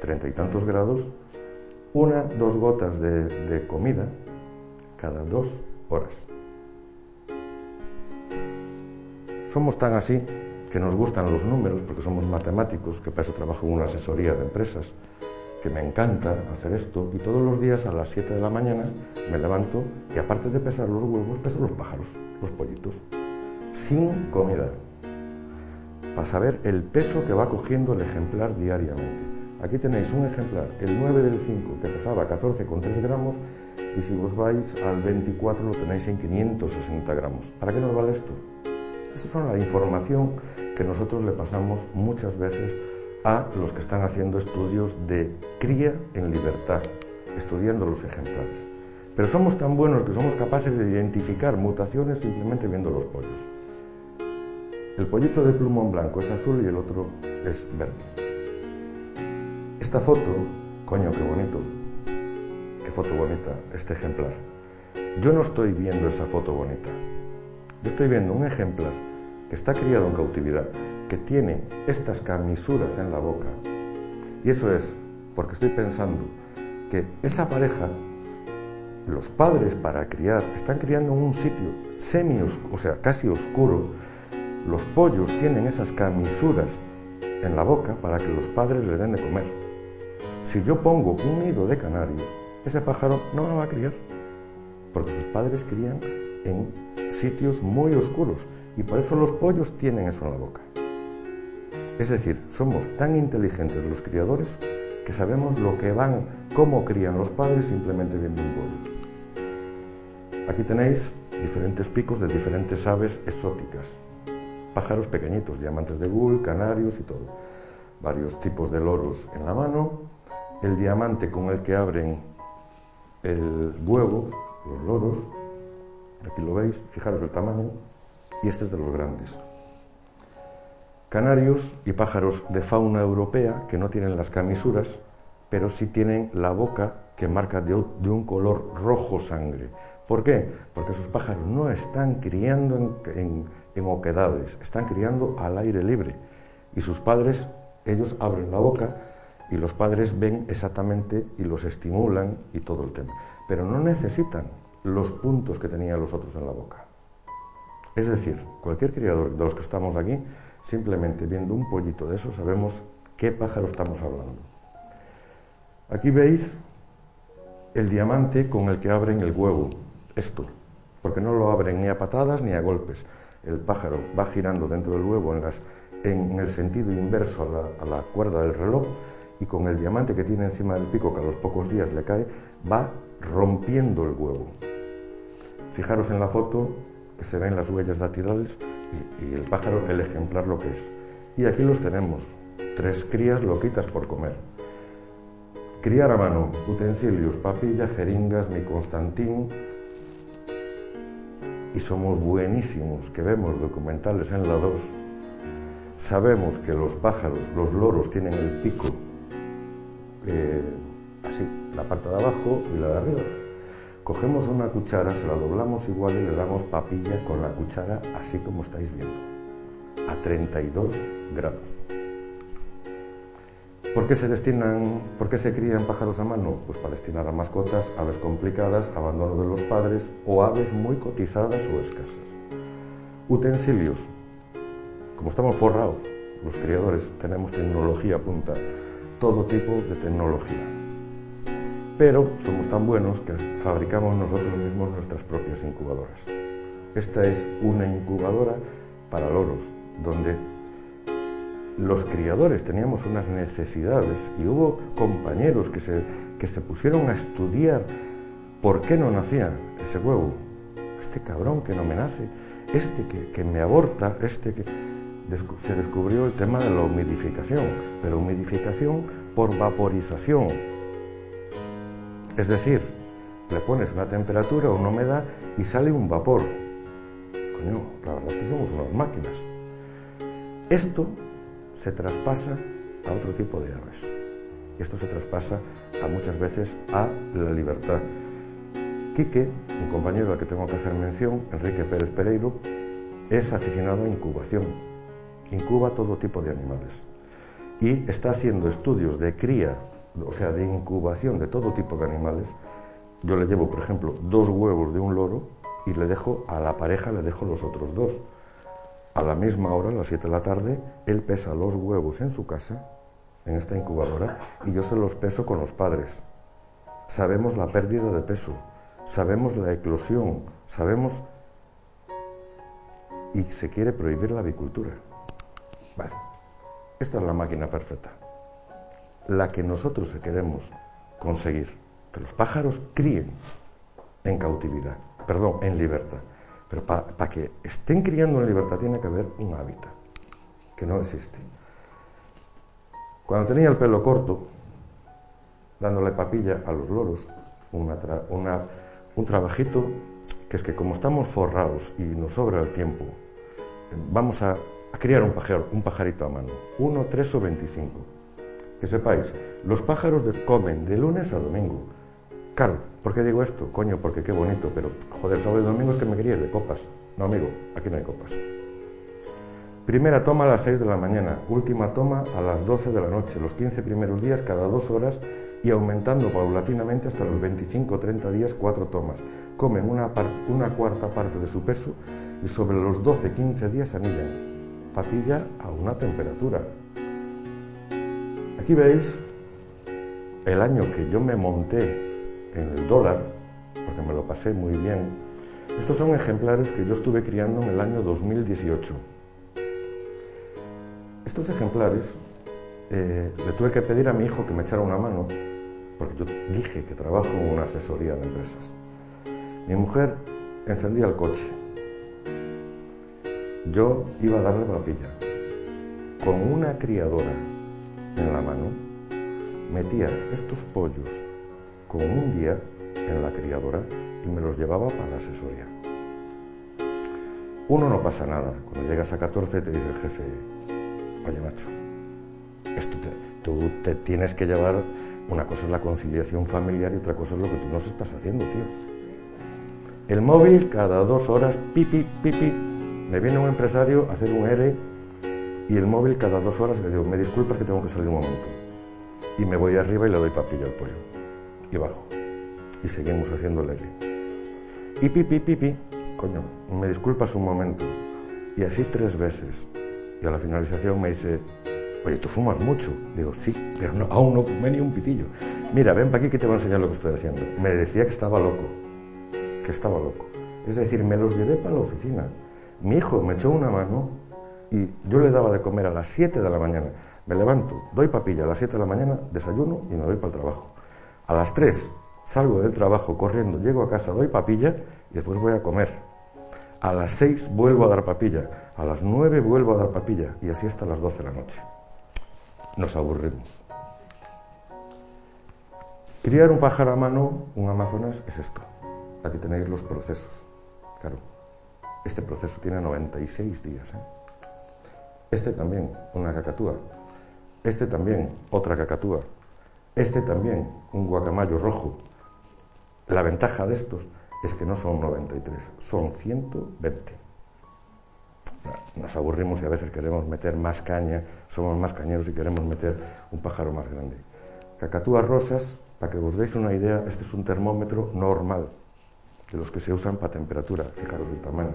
treinta y tantos grados, una, dos gotas de, de comida cada dos horas. Somos tan así que nos gustan los números, porque somos matemáticos, que para eso trabajo en una asesoría de empresas, que me encanta hacer esto, y todos los días a las 7 de la mañana me levanto y aparte de pesar los huevos, peso los pájaros, los pollitos, sin comida, para saber el peso que va cogiendo el ejemplar diariamente. Aquí tenéis un ejemplar, el 9 del 5, que pesaba 14,3 gramos, y si vos vais al 24 lo tenéis en 560 gramos. ¿Para qué nos vale esto? Esta son la información que nosotros le pasamos muchas veces a los que están haciendo estudios de cría en libertad, estudiando los ejemplares. Pero somos tan buenos que somos capaces de identificar mutaciones simplemente viendo los pollos. El pollito de plumón blanco es azul y el otro es verde. Esta foto, coño, qué bonito, qué foto bonita, este ejemplar. Yo no estoy viendo esa foto bonita. Estoy viendo un ejemplar que está criado en cautividad, que tiene estas camisuras en la boca. Y eso es porque estoy pensando que esa pareja, los padres para criar, están criando en un sitio semi, o sea, casi oscuro. Los pollos tienen esas camisuras en la boca para que los padres les den de comer. Si yo pongo un nido de canario, ese pájaro no lo va a criar, porque sus padres crían en sitios muy oscuros y por eso los pollos tienen eso en la boca. Es decir, somos tan inteligentes los criadores que sabemos lo que van, cómo crían los padres simplemente viendo un pollo. Aquí tenéis diferentes picos de diferentes aves exóticas, pájaros pequeñitos, diamantes de bull, canarios y todo. Varios tipos de loros en la mano, el diamante con el que abren el huevo, los loros, aquí lo veis, fijaros el tamaño, y este es de los grandes. Canarios y pájaros de fauna europea que no tienen las camisuras, pero sí tienen la boca que marca de, un color rojo sangre. ¿Por qué? Porque esos pájaros no están criando en, en oquedades, están criando al aire libre. Y sus padres, ellos abren la boca y los padres ven exactamente y los estimulan y todo el tema. Pero no necesitan los puntos que tenían los otros en la boca. Es decir, cualquier criador de los que estamos aquí, simplemente viendo un pollito de eso, sabemos qué pájaro estamos hablando. Aquí veis el diamante con el que abren el huevo, esto, porque no lo abren ni a patadas ni a golpes. El pájaro va girando dentro del huevo en, el sentido inverso a la, a la cuerda del reloj y con el diamante que tiene encima del pico, que a los pocos días le cae, va rompiendo el huevo. Fijaros en la foto que se ven las huellas dactilares y, el pájaro, el ejemplar lo que es. Y aquí los tenemos, tres crías loquitas por comer. Criar a mano, utensilios, papilla, jeringas, mi Constantín. Y somos buenísimos, que vemos documentales en la 2. Sabemos que los pájaros, los loros, tienen el pico eh, así, la parte de abajo y la de arriba cogemos una cuchara, se la doblamos igual y le damos papilla con la cuchara, así como estáis viendo, a 32 grados. ¿Por qué se destinan, por qué se crían pájaros a mano? Pues para destinar a mascotas, aves complicadas, abandono de los padres o aves muy cotizadas o escasas. Utensilios. Como estamos forrados, los criadores tenemos tecnología punta, todo tipo de tecnología. Pero somos tan buenos que fabricamos nosotros mismos nuestras propias incubadoras. Esta es una incubadora para loros, donde los criadores teníamos unas necesidades y hubo compañeros que se, que se pusieron a estudiar por qué no nacía ese huevo. Este cabrón que no me nace, este que, que me aborta, este que... Se descubrió el tema de la humidificación, pero humidificación por vaporización. Es decir, le pones una temperatura, una humedad y sale un vapor. Coño, la verdad es que somos unas máquinas. Esto se traspasa a otro tipo de aves. Esto se traspasa a muchas veces a la libertad. Quique, un compañero al que tengo que hacer mención, Enrique Pérez Pereiro, es aficionado a incubación. Incuba todo tipo de animales. Y está haciendo estudios de cría, o sea, de incubación de todo tipo de animales. Yo le llevo, por ejemplo, dos huevos de un loro y le dejo a la pareja, le dejo los otros dos a la misma hora, a las 7 de la tarde, él pesa los huevos en su casa, en esta incubadora, y yo se los peso con los padres. Sabemos la pérdida de peso, sabemos la eclosión, sabemos... Y se quiere prohibir la avicultura. Vale, esta es la máquina perfecta. La que nosotros queremos conseguir, que los pájaros críen en cautividad, perdón, en libertad. Pero para que estén criando en libertad tiene que haber un hábitat, que no existe. Cuando tenía el pelo corto, dándole papilla a los loros, un trabajito que es que como estamos forrados y nos sobra el tiempo, vamos a, criar un, un pajarito a mano, uno, tres o veinticinco. Que sepáis, los pájaros comen de lunes a domingo, Claro, ¿por qué digo esto? Coño, porque qué bonito, pero joder, sábado y domingo es que me quería de copas. No, amigo, aquí no hay copas. Primera toma a las 6 de la mañana, última toma a las 12 de la noche, los 15 primeros días cada dos horas y aumentando paulatinamente hasta los 25 o 30 días cuatro tomas. Comen una, una cuarta parte de su peso y sobre los 12-15 días anillan. Papilla a una temperatura. Aquí veis el año que yo me monté en el dólar, porque me lo pasé muy bien. Estos son ejemplares que yo estuve criando en el año 2018. Estos ejemplares eh, le tuve que pedir a mi hijo que me echara una mano, porque yo dije que trabajo en una asesoría de empresas. Mi mujer encendía el coche. Yo iba a darle papilla. Con una criadora en la mano, metía estos pollos con un día en la criadora y me los llevaba para la asesoría. Uno no pasa nada. Cuando llegas a 14 te dice el jefe, oye macho, esto tú te tienes que llevar, una cosa es la conciliación familiar y otra cosa es lo que tú nos estás haciendo, tío. El móvil cada dos horas, pipi, pipi, me viene un empresario a hacer un ERE y el móvil cada dos horas le digo, me disculpas que tengo que salir un momento. Y me voy arriba y le doy papilla al pollo y bajo. Y seguimos haciendo el Y pipi, pipi, coño, me disculpas un momento. Y así tres veces. Y a la finalización me dice, oye, tú fumas mucho. Digo, sí, pero no, aún no fumé ni un pitillo. Mira, ven para aquí que te voy a enseñar lo que estoy haciendo. Me decía que estaba loco, que estaba loco. Es decir, me los llevé para la oficina. Mi hijo me echó una mano y yo le daba de comer a las 7 de la mañana. Me levanto, doy papilla a las 7 de la mañana, desayuno y me voy para el trabajo. A las 3 salgo del trabajo corriendo, llego a casa, doy papilla y después voy a comer. A las 6 vuelvo a dar papilla, a las 9 vuelvo a dar papilla y así hasta las 12 de la noche. Nos aburrimos. Criar un pájaro a mano, un amazonas, es esto. Aquí tenéis los procesos. Claro, este proceso tiene 96 días. ¿eh? Este también, una cacatúa. Este también, otra cacatúa. Este también, un guacamayo rojo. La ventaja de estos es que no son 93, son 120. Nos aburrimos y a veces queremos meter más caña, somos más cañeros y queremos meter un pájaro más grande. Cacatúas rosas, para que os deis una idea, este es un termómetro normal, de los que se usan para temperatura, fijaros el tamaño.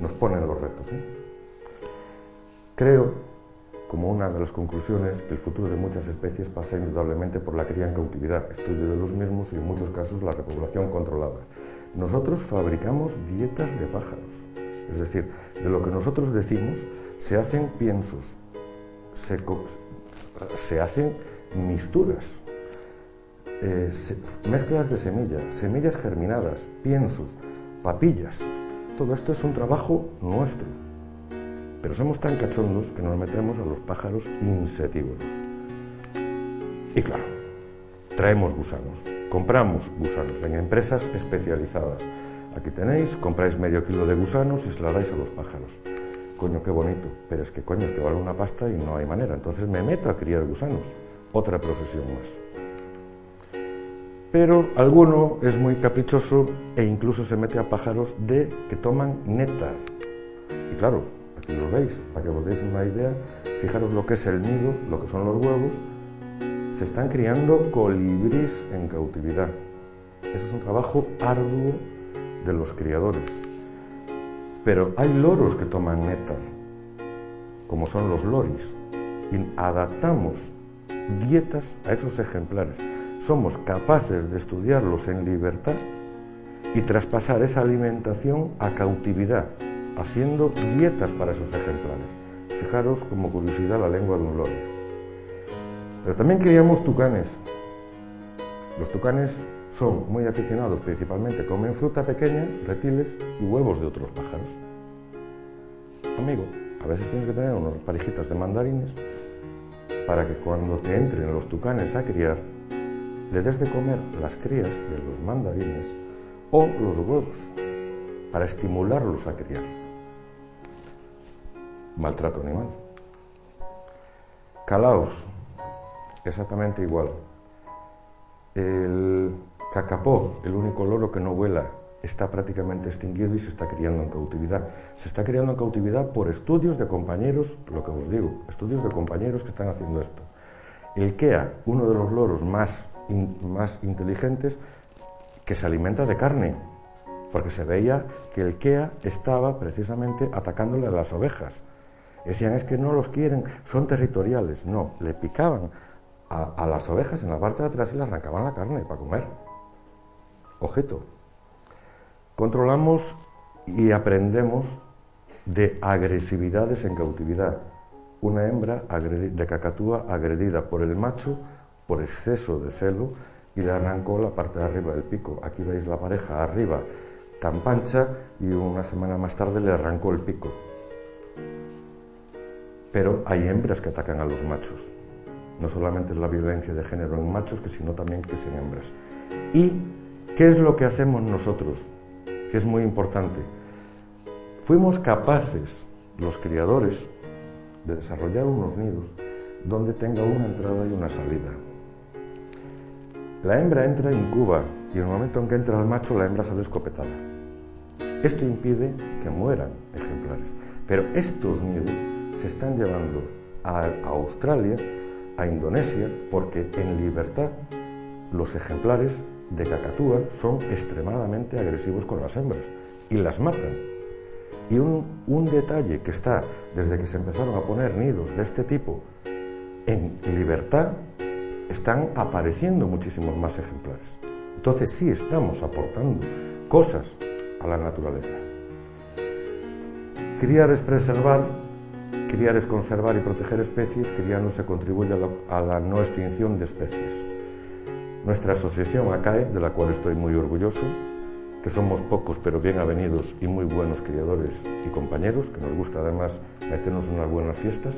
Nos ponen los retos. ¿eh? Creo, como una de las conclusiones, que el futuro de muchas especies pasa indudablemente por la cría en cautividad, estudio de los mismos y en muchos casos la repoblación controlada. Nosotros fabricamos dietas de pájaros, es decir, de lo que nosotros decimos se hacen piensos, se, hacen misturas, eh, mezclas de semillas, semillas germinadas, piensos, papillas. Todo esto es un trabajo nuestro. Pero somos tan cachondos que nos metemos a los pájaros insectívoros. Y claro, traemos gusanos, compramos gusanos en empresas especializadas. Aquí tenéis, compráis medio kilo de gusanos y se la dais a los pájaros. Coño, qué bonito, pero es que coño, es que vale una pasta y no hay manera. Entonces me meto a criar gusanos, otra profesión más. Pero alguno es muy caprichoso e incluso se mete a pájaros de que toman néctar. Y claro, aquí lo veis, para que os deis una idea, fijaros lo que es el nido, lo que son los huevos. Se están criando colibríes en cautividad. Eso es un trabajo arduo de los criadores. Pero hay loros que toman néctar, como son los loris, y adaptamos dietas a esos ejemplares somos capaces de estudiarlos en libertad y traspasar esa alimentación a cautividad, haciendo dietas para esos ejemplares. Fijaros como curiosidad la lengua de un loris. Pero también criamos tucanes. Los tucanes son muy aficionados, principalmente comen fruta pequeña, reptiles y huevos de otros pájaros. Amigo, a veces tienes que tener unas parejitas de mandarines para que cuando te entren los tucanes a criar, le des de comer las crías de los mandarines o los huevos para estimularlos a criar. Maltrato animal. Calaos, exactamente igual. El cacapó, el único loro que no vuela, está prácticamente extinguido y se está criando en cautividad. Se está criando en cautividad por estudios de compañeros, lo que os digo, estudios de compañeros que están haciendo esto. El Kea, uno de los loros más más inteligentes que se alimenta de carne, porque se veía que el Kea estaba precisamente atacándole a las ovejas. Decían, es que no los quieren, son territoriales. No, le picaban a, las ovejas en la parte de atrás y le arrancaban la carne para comer. Objeto. Controlamos y aprendemos de agresividades en cautividad. Una hembra de cacatúa agredida por el macho por exceso de celo y le arrancó la parte de arriba del pico. Aquí veis la pareja arriba tan pancha y una semana más tarde le arrancó el pico. Pero hay hembras que atacan a los machos. No solamente es la violencia de género en machos, sino también que es en hembras. ¿Y qué es lo que hacemos nosotros? Que es muy importante. Fuimos capaces, los criadores, de desarrollar unos nidos donde tenga una entrada y una salida. La hembra entra en Cuba y en el momento en que entra el macho la hembra sale escopetada. Esto impide que mueran ejemplares. Pero estos nidos se están llevando a Australia, a Indonesia, porque en libertad los ejemplares de cacatúa son extremadamente agresivos con las hembras y las matan. Y un, un, detalle que está desde que se empezaron a poner nidos de este tipo en libertad están apareciendo muchísimos más ejemplares. Entonces sí estamos aportando cosas a la naturaleza. Criar es preservar, criar es conservar y proteger especies, criar se contribuye a la, a la no extinción de especies. Nuestra asociación ACAE, de la cual estoy muy orgulloso, que somos pocos pero bien avenidos y muy buenos criadores y compañeros, que nos gusta además meternos unas buenas fiestas,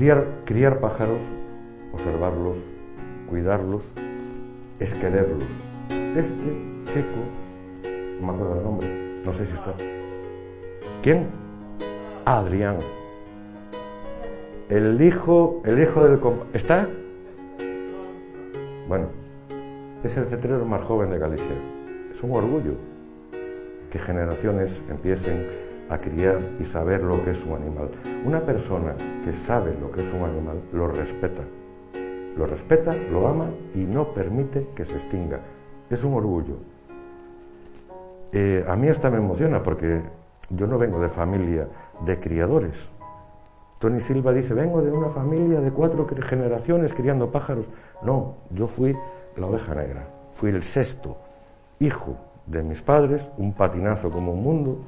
Criar, pájaros, observarlos, cuidarlos, es quererlos. Este chico, no me acuerdo del nombre, no sé si está. ¿Quién? Adrián. El hijo, el hijo del ¿Está? Bueno, es el cetrero más joven de Galicia. Es un orgullo que generaciones empiecen a criar y saber lo que es un animal. Una persona que sabe lo que es un animal lo respeta. Lo respeta, lo ama y no permite que se extinga. Es un orgullo. Eh, a mí hasta me emociona porque yo no vengo de familia de criadores. Tony Silva dice, vengo de una familia de cuatro generaciones criando pájaros. No, yo fui la oveja negra. Fui el sexto hijo de mis padres, un patinazo como un mundo.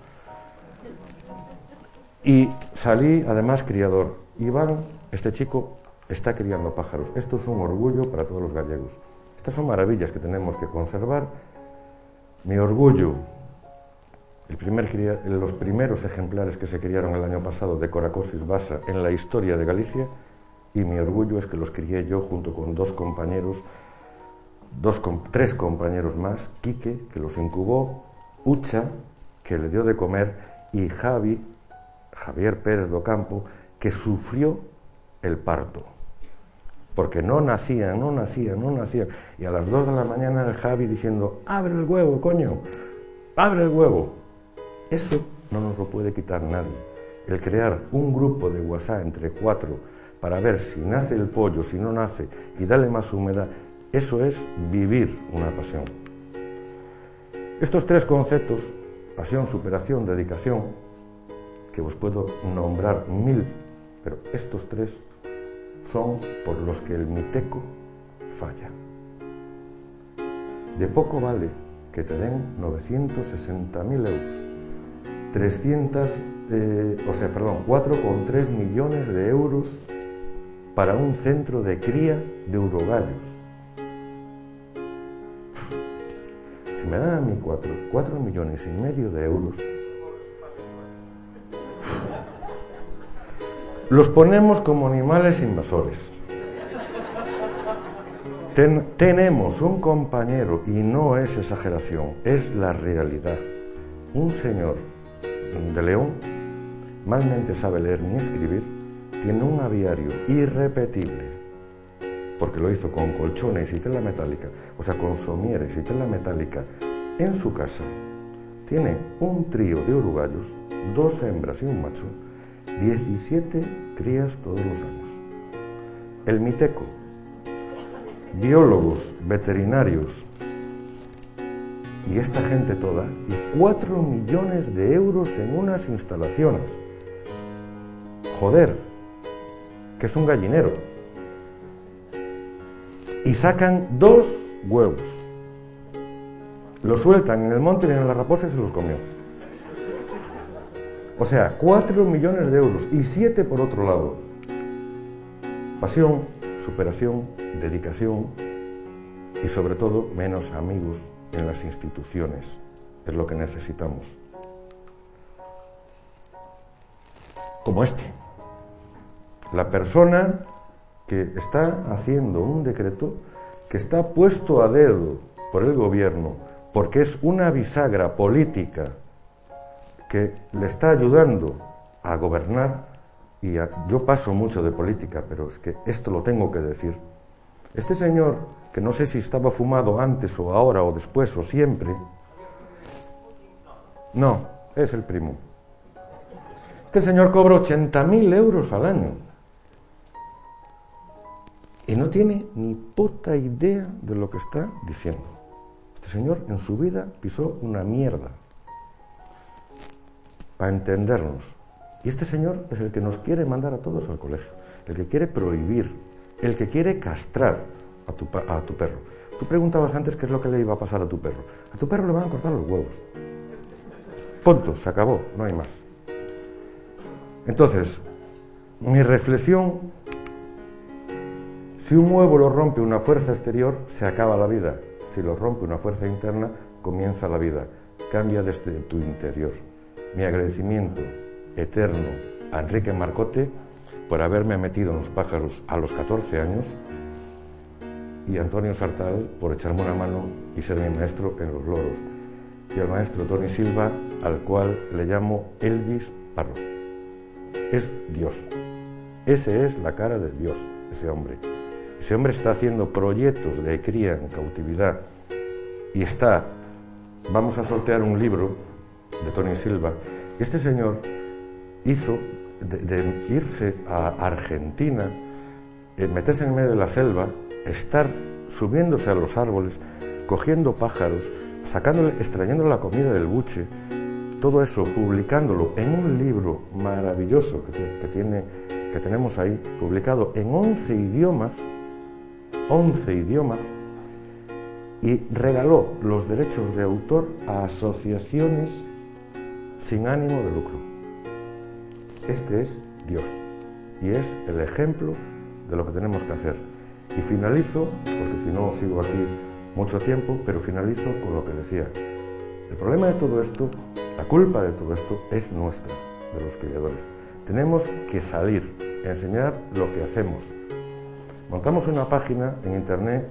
Y salí además criador. Iván, este chico, está criando pájaros. Esto es un orgullo para todos los gallegos. Estas son maravillas que tenemos que conservar. Mi orgullo, los primeros ejemplares que se criaron el año pasado de Coracosis basa en la historia de Galicia y mi orgullo es que los crié yo junto con dos compañeros dos, tres compañeros más, Quique, que los incubó, Ucha, que le dio de comer, y Javi, Javier Pérez do Campo, que sufrió el parto. Porque no nacían, no nacían, no nacían. Y a las dos de la mañana el Javi diciendo, abre el huevo, coño, abre el huevo. Eso no nos lo puede quitar nadie. El crear un grupo de WhatsApp entre cuatro para ver si nace el pollo, si no nace, y darle más humedad, eso es vivir una pasión. Estos tres conceptos, pasión, superación, dedicación, que os puedo nombrar mil, pero estos tres son por los que el miteco falla. De poco vale que te den 960.000 euros, 300, eh, o sea, perdón, 4,3 millones de euros para un centro de cría de urogallos Si me dan a mí cuatro, millones y medio de euros, los ponemos como animales invasores. tenemos un compañero, y no es exageración, es la realidad. Un señor de León, malmente sabe leer ni escribir, tiene un aviario irrepetible porque lo hizo con colchones y tela metálica, o sea, con somieres y tela metálica, en su casa. Tiene un trío de uruguayos, dos hembras y un macho, 17 crías todos los años. El Miteco, biólogos, veterinarios y esta gente toda, y 4 millones de euros en unas instalaciones. Joder, que es un gallinero y sacan dos huevos. Los sueltan en el monte, vienen las raposas y se los comió. O sea, cuatro millones de euros y siete por otro lado. Pasión, superación, dedicación y sobre todo menos amigos en las instituciones. Es lo que necesitamos. Como este. La persona que está haciendo un decreto que está puesto a dedo por el gobierno porque es una bisagra política que le está ayudando a gobernar y yo paso mucho de política, pero es que esto lo tengo que decir. Este señor, que no sé si estaba fumado antes o ahora o después o siempre, no, es el primo. Este señor cobra 80.000 euros al año. Y no tiene ni puta idea de lo que está diciendo. Este señor en su vida pisó una mierda para entendernos. Y este señor es el que nos quiere mandar a todos al colegio, el que quiere prohibir, el que quiere castrar a tu, perro. Tú preguntabas antes qué es lo que le iba a pasar a tu perro. A tu perro le van a cortar los huevos. Punto, se acabó, no hay más. Entonces, mi reflexión si un huevo lo rompe una fuerza exterior, se acaba la vida. Si lo rompe una fuerza interna, comienza la vida. Cambia desde tu interior. Mi agradecimiento eterno a Enrique Marcote por haberme metido en los pájaros a los 14 años y Antonio Sartal por echarme una mano y ser mi maestro en los loros. Y al maestro Tony Silva, al cual le llamo Elvis Parro. Es Dios. Ese es la cara de Dios, ese hombre ese hombre está haciendo proyectos de cría en cautividad y está, vamos a sortear un libro de Tony Silva, este señor hizo de, irse a Argentina, eh, meterse en medio de la selva, estar subiéndose a los árboles, cogiendo pájaros, sacándole, extrayendo la comida del buche, todo eso publicándolo en un libro maravilloso que, tiene, que tenemos ahí, publicado en 11 idiomas, 11 idiomas, y regaló los derechos de autor a asociaciones sin ánimo de lucro. Este es Dios y es el ejemplo de lo que tenemos que hacer. Y finalizo, porque si no sigo aquí mucho tiempo, pero finalizo con lo que decía. El problema de todo esto, la culpa de todo esto es nuestra, de los criadores. Tenemos que salir, enseñar lo que hacemos. Montamos una página en internet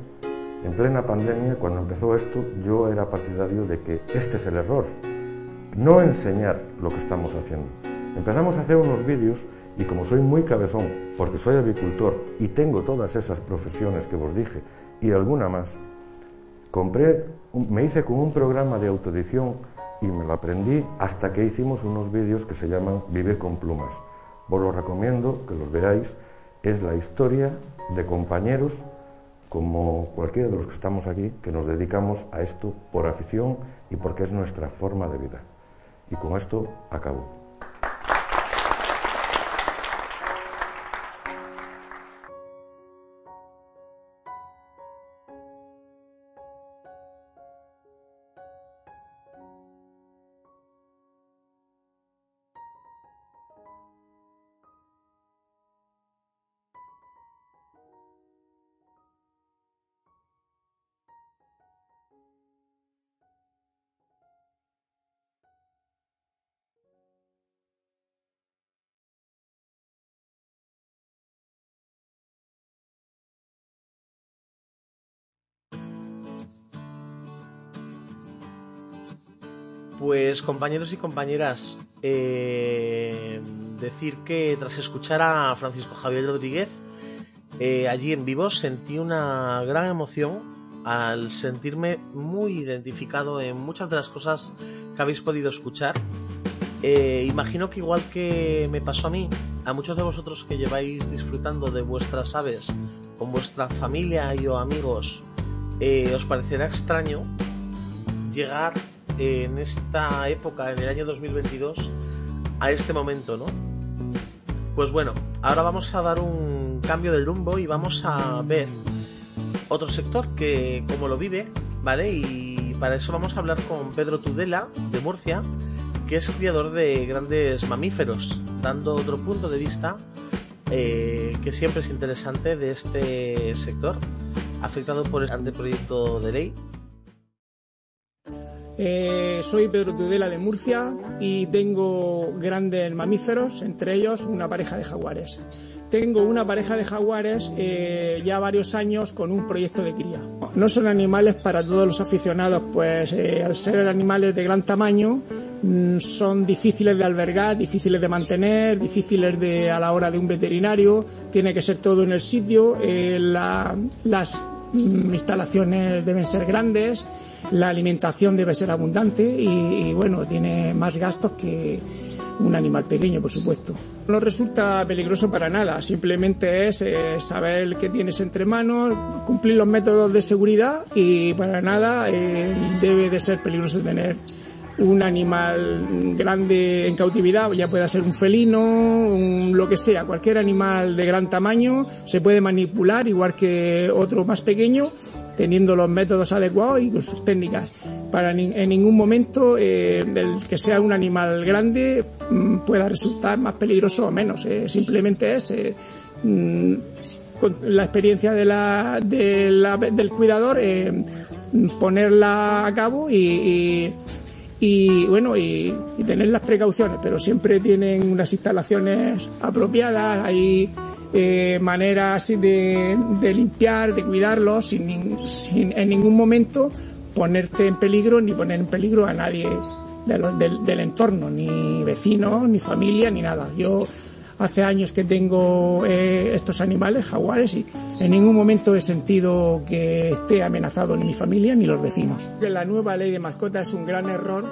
en plena pandemia, cuando empezó esto, yo era partidario de que este es el error, no enseñar lo que estamos haciendo. Empezamos a hacer unos vídeos y como soy muy cabezón, porque soy avicultor y tengo todas esas profesiones que os dije y alguna más, compré, me hice con un programa de autoedición y me lo aprendí hasta que hicimos unos vídeos que se llaman Vivir con plumas. Os lo recomiendo que los veáis. Es la historia de compañeros como cualquiera de los que estamos aquí, que nos dedicamos a esto por afición y porque es nuestra forma de vida. Y con esto acabo. Pues compañeros y compañeras, eh, decir que tras escuchar a Francisco Javier Rodríguez eh, allí en vivo sentí una gran emoción al sentirme muy identificado en muchas de las cosas que habéis podido escuchar. Eh, imagino que igual que me pasó a mí, a muchos de vosotros que lleváis disfrutando de vuestras aves con vuestra familia y o amigos, os parecerá extraño llegar en esta época, en el año 2022, a este momento, ¿no? Pues bueno, ahora vamos a dar un cambio de rumbo y vamos a ver otro sector que como lo vive, ¿vale? Y para eso vamos a hablar con Pedro Tudela, de Murcia, que es criador de grandes mamíferos, dando otro punto de vista eh, que siempre es interesante de este sector, afectado por el anteproyecto de ley eh, soy Pedro Tudela de Murcia y tengo grandes mamíferos, entre ellos una pareja de jaguares. Tengo una pareja de jaguares eh, ya varios años con un proyecto de cría. No son animales para todos los aficionados, pues eh, al ser animales de gran tamaño mm, son difíciles de albergar, difíciles de mantener, difíciles de a la hora de un veterinario. Tiene que ser todo en el sitio. las instalaciones deben ser grandes la alimentación debe ser abundante y, bueno, tiene más gastos que un animal pequeño, por supuesto. No resulta peligroso para nada, simplemente es eh, saber qué tienes entre manos, cumplir los métodos de seguridad y para nada eh, debe de ser peligroso tener un animal grande en cautividad, ya pueda ser un felino, lo que sea, cualquier animal de gran tamaño se puede manipular igual que otro más pequeño teniendo los métodos adecuados y con sus técnicas. Para en ningún momento eh, el que sea un animal grande mm, pueda resultar más peligroso o menos. Eh. Simplemente es eh, mm, con la experiencia de la, del cuidador ponerla a cabo y bueno y, tener las precauciones pero siempre tienen unas instalaciones apropiadas hay eh, maneras de, de, limpiar, de cuidarlos, sin, sin, en ningún momento ponerte en peligro ni poner en peligro a nadie del, del, entorno, ni vecinos, ni familia, ni nada. Yo hace años que tengo eh, estos animales, jaguares, y en ningún momento he sentido que esté amenazado ni mi familia ni los vecinos. La nueva ley de mascotas es un gran error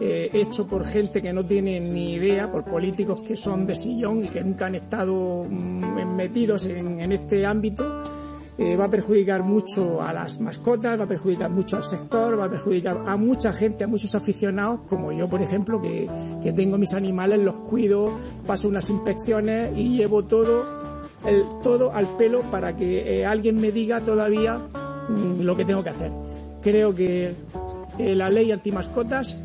eh, hecho por gente que no tiene ni idea, por políticos que son de sillón y que nunca han estado mm, metidos en, en este ámbito eh, va a perjudicar mucho a las mascotas, va a perjudicar mucho al sector, va a perjudicar a mucha gente, a muchos aficionados, como yo, por ejemplo, que, tengo mis animales, los cuido, paso unas inspecciones y llevo todo, el, todo al pelo para que eh, alguien me diga todavía mm, lo que tengo que hacer. Creo que eh, la ley antimascotas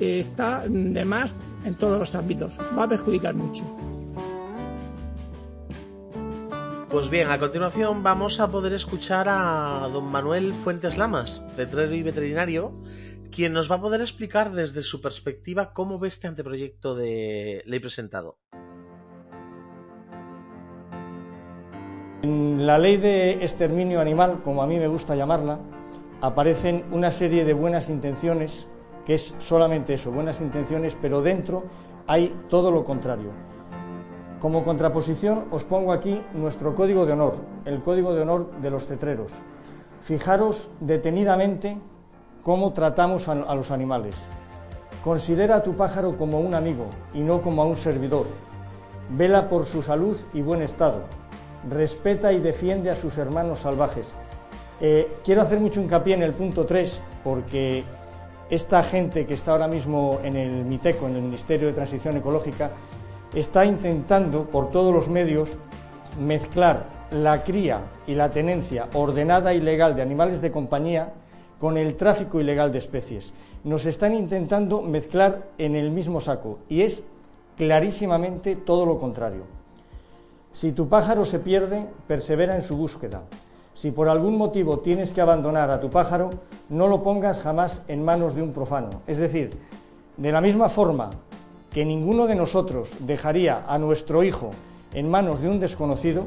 está de más en todos los ámbitos. Va a perjudicar mucho. Pues bien, a continuación vamos a poder escuchar a don Manuel Fuentes Lamas, cetrero y veterinario, quien nos va a poder explicar desde su perspectiva cómo ve este anteproyecto de ley presentado. En la ley de exterminio animal, como a mí me gusta llamarla, aparecen una serie de buenas intenciones, que es solamente eso, buenas intenciones, pero dentro hay todo lo contrario como contraposición os pongo aquí nuestro código de honor, el código de honor de los cetreros. Fijaros detenidamente cómo tratamos a, los animales. Considera a tu pájaro como un amigo y no como a un servidor. Vela por su salud y buen estado. Respeta y defiende a sus hermanos salvajes. Eh, quiero hacer mucho hincapié en el punto 3 porque esta gente que está ahora mismo en el MITECO, en el Ministerio de Transición Ecológica, está intentando por todos los medios mezclar la cría y la tenencia ordenada y legal de animales de compañía con el tráfico ilegal de especies. Nos están intentando mezclar en el mismo saco y es clarísimamente todo lo contrario. Si tu pájaro se pierde, persevera en su búsqueda. Si por algún motivo tienes que abandonar a tu pájaro, no lo pongas jamás en manos de un profano. Es decir, de la misma forma que ninguno de nosotros dejaría a nuestro hijo en manos de un desconocido,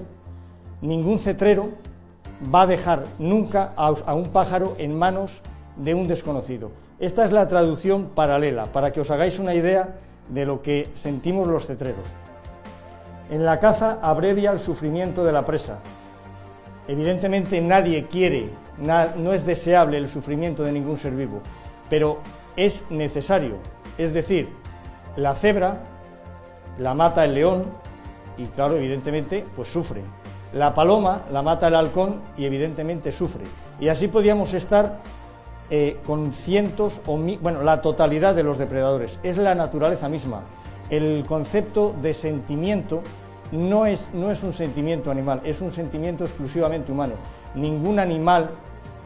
ningún cetrero va a dejar nunca a, un pájaro en manos de un desconocido. Esta es la traducción paralela, para que os hagáis una idea de lo que sentimos los cetreros. En la caza abrevia el sufrimiento de la presa. Evidentemente nadie quiere, no es deseable el sufrimiento de ningún ser vivo, pero es necesario. Es decir, la cebra la mata el león y claro, evidentemente, pues sufre. La paloma la mata el halcón y evidentemente sufre. Y así podíamos estar eh, con cientos o bueno, la totalidad de los depredadores. Es la naturaleza misma. El concepto de sentimiento no es, no es un sentimiento animal, es un sentimiento exclusivamente humano. Ningún animal,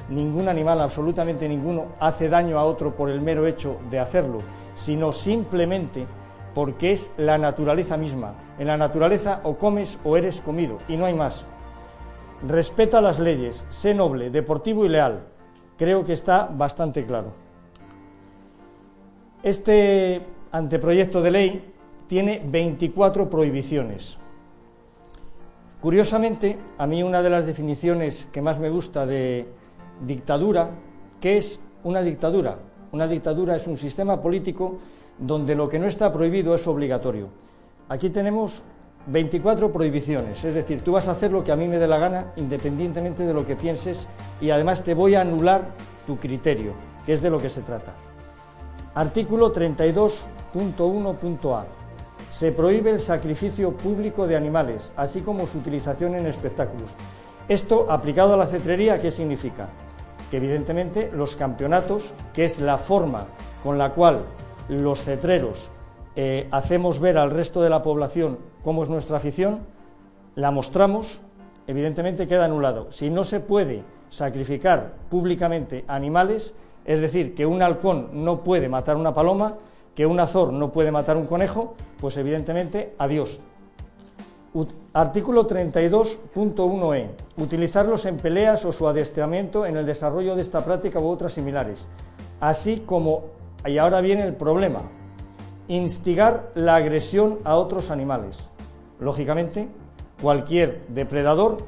ningún animal, absolutamente ninguno, hace daño a otro por el mero hecho de hacerlo sino simplemente porque es la naturaleza misma. En la naturaleza o comes o eres comido, y no hay más. Respeta las leyes, sé noble, deportivo y leal. Creo que está bastante claro. Este anteproyecto de ley tiene 24 prohibiciones. Curiosamente, a mí una de las definiciones que más me gusta de dictadura, ¿qué es una dictadura? Una dictadura es un sistema político donde lo que no está prohibido es obligatorio. Aquí tenemos 24 prohibiciones, es decir, tú vas a hacer lo que a mí me dé la gana independientemente de lo que pienses y además te voy a anular tu criterio, que es de lo que se trata. Artículo 32.1.a. Se prohíbe el sacrificio público de animales, así como su utilización en espectáculos. Esto, aplicado a la cetrería, ¿qué significa? Que evidentemente los campeonatos, que es la forma con la cual los cetreros eh, hacemos ver al resto de la población cómo es nuestra afición, la mostramos, evidentemente queda anulado. Si no se puede sacrificar públicamente animales, es decir, que un halcón no puede matar una paloma, que un azor no puede matar un conejo, pues evidentemente adiós, Artículo 32.1e. Utilizarlos en peleas o su adiestramiento en el desarrollo de esta práctica u otras similares. Así como, y ahora viene el problema, instigar la agresión a otros animales. Lógicamente, cualquier depredador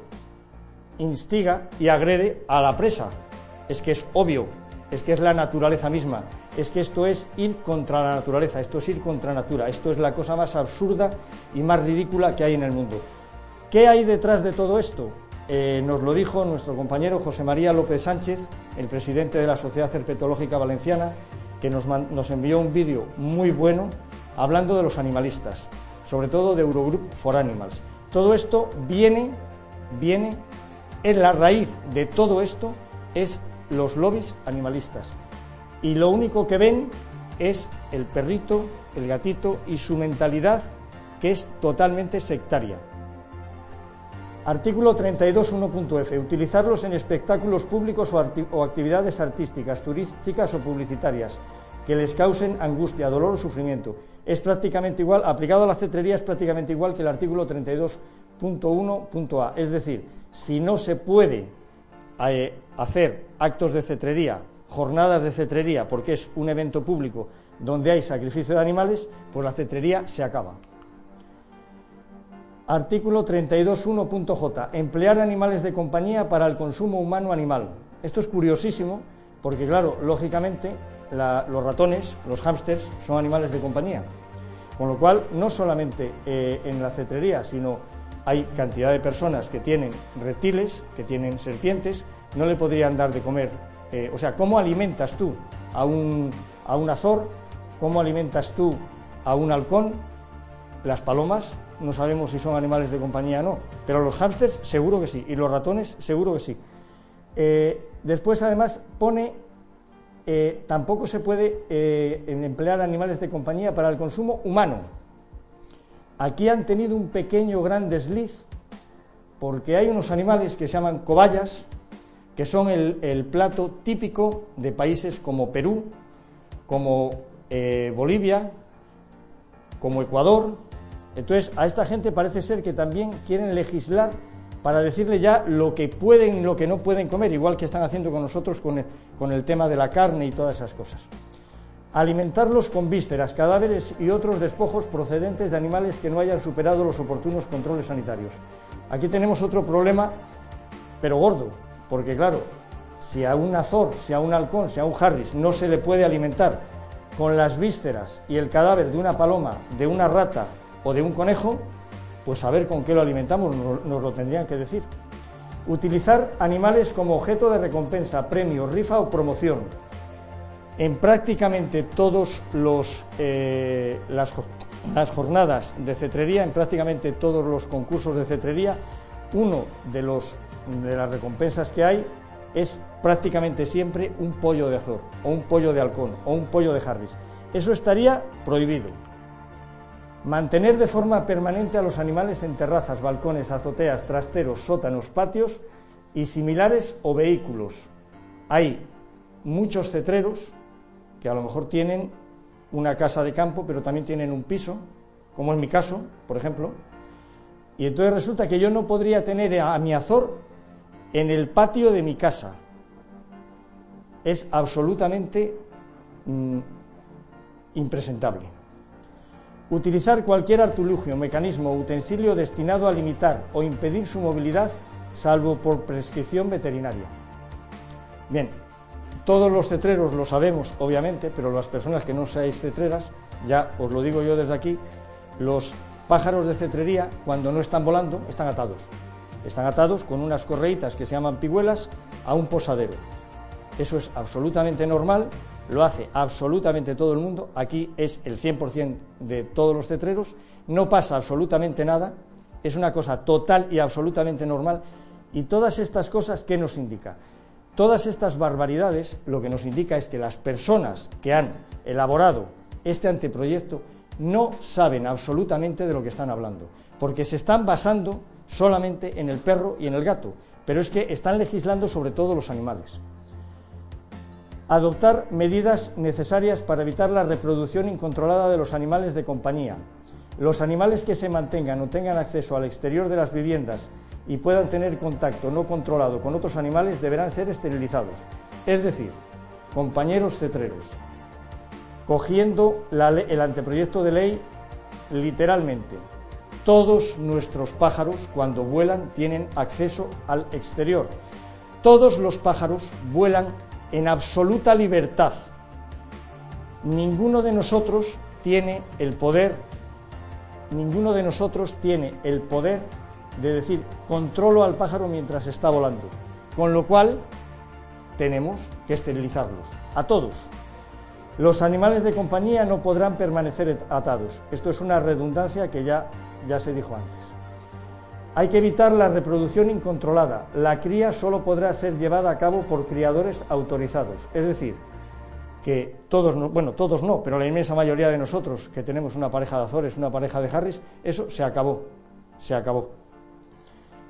instiga y agrede a la presa. Es que es obvio, es que es la naturaleza misma. Es que esto es ir contra la naturaleza, esto es ir contra natura, esto es la cosa más absurda y más ridícula que hay en el mundo. ¿Qué hay detrás de todo esto? Eh, nos lo dijo nuestro compañero José María López Sánchez, el presidente de la Sociedad Herpetológica Valenciana, que nos, nos envió un vídeo muy bueno hablando de los animalistas, sobre todo de Eurogroup for Animals. Todo esto viene, viene, en la raíz de todo esto es los lobbies animalistas. Y lo único que ven es el perrito, el gatito y su mentalidad que es totalmente sectaria. Artículo 32.1.f. Utilizarlos en espectáculos públicos o, actividades artísticas, turísticas o publicitarias que les causen angustia, dolor o sufrimiento. Es prácticamente igual, aplicado a la cetrería, es prácticamente igual que el artículo 32.1.a. Es decir, si no se puede eh, hacer actos de cetrería, jornadas de cetrería, porque es un evento público donde hay sacrificio de animales, pues la cetrería se acaba. Artículo 32.1.j. Emplear animales de compañía para el consumo humano animal. Esto es curiosísimo porque, claro, lógicamente los ratones, los hámsters, son animales de compañía. Con lo cual, no solamente eh, en la cetrería, sino hay cantidad de personas que tienen reptiles, que tienen serpientes, no le podrían dar de comer. Eh, o sea, ¿cómo alimentas tú a un, a un azor? ¿Cómo alimentas tú a un halcón? Las palomas no sabemos si son animales de compañía o no, pero los hámsters seguro que sí, y los ratones seguro que sí. Eh, después, además, pone, eh, tampoco se puede emplear animales de compañía para el consumo humano. Aquí han tenido un pequeño gran desliz, porque hay unos animales que se llaman cobayas, que son el plato típico de países como Perú, como Bolivia, como Ecuador, entonces, a esta gente parece ser que también quieren legislar para decirle ya lo que pueden y lo que no pueden comer, igual que están haciendo con nosotros con el, tema de la carne y todas esas cosas. Alimentarlos con vísceras, cadáveres y otros despojos procedentes de animales que no hayan superado los oportunos controles sanitarios. Aquí tenemos otro problema, pero gordo, porque claro, si a un azor, si a un halcón, si a un harris no se le puede alimentar con las vísceras y el cadáver de una paloma, de una rata o de un conejo, pues a ver con qué lo alimentamos, nos, lo tendrían que decir. Utilizar animales como objeto de recompensa, premio, rifa o promoción. En prácticamente todos los eh, las, las, jornadas de cetrería, en prácticamente todos los concursos de cetrería, uno de los de las recompensas que hay es prácticamente siempre un pollo de azor, o un pollo de halcón, o un pollo de harris. Eso estaría prohibido. Mantener de forma permanente a los animales en terrazas, balcones, azoteas, trasteros, sótanos, patios y similares o vehículos. Hay muchos cetreros que a lo mejor tienen una casa de campo, pero también tienen un piso, como es mi caso, por ejemplo, y entonces resulta que yo no podría tener a mi azor en el patio de mi casa. Es absolutamente mm, impresentable. Utilizar cualquier artilugio, mecanismo o utensilio destinado a limitar o impedir su movilidad, salvo por prescripción veterinaria. Bien, todos los cetreros lo sabemos, obviamente, pero las personas que no seáis cetreras, ya os lo digo yo desde aquí, los pájaros de cetrería, cuando no están volando, están atados. Están atados con unas correitas que se llaman piguelas a un posadero. Eso es absolutamente normal lo hace absolutamente todo el mundo, aquí es el 100% de todos los cetreros, no pasa absolutamente nada, es una cosa total y absolutamente normal. Y todas estas cosas, ¿qué nos indica? Todas estas barbaridades lo que nos indica es que las personas que han elaborado este anteproyecto no saben absolutamente de lo que están hablando, porque se están basando solamente en el perro y en el gato, pero es que están legislando sobre todos los animales adoptar medidas necesarias para evitar la reproducción incontrolada de los animales de compañía. Los animales que se mantengan o tengan acceso al exterior de las viviendas y puedan tener contacto no controlado con otros animales deberán ser esterilizados. Es decir, compañeros cetreros, cogiendo el anteproyecto de ley literalmente, todos nuestros pájaros cuando vuelan tienen acceso al exterior. Todos los pájaros vuelan en absoluta libertad. ninguno de nosotros tiene el poder, ninguno de nosotros tiene el poder de decir controlo al pájaro mientras está volando. Con lo cual tenemos que esterilizarlos, a todos. Los animales de compañía no podrán permanecer atados. Esto es una redundancia que ya, ya se dijo antes. Hay que evitar la reproducción incontrolada. La cría solo podrá ser llevada a cabo por criadores autorizados. Es decir, que todos, no, bueno, todos no, pero la inmensa mayoría de nosotros que tenemos una pareja de Azores, una pareja de Harris, eso se acabó, se acabó.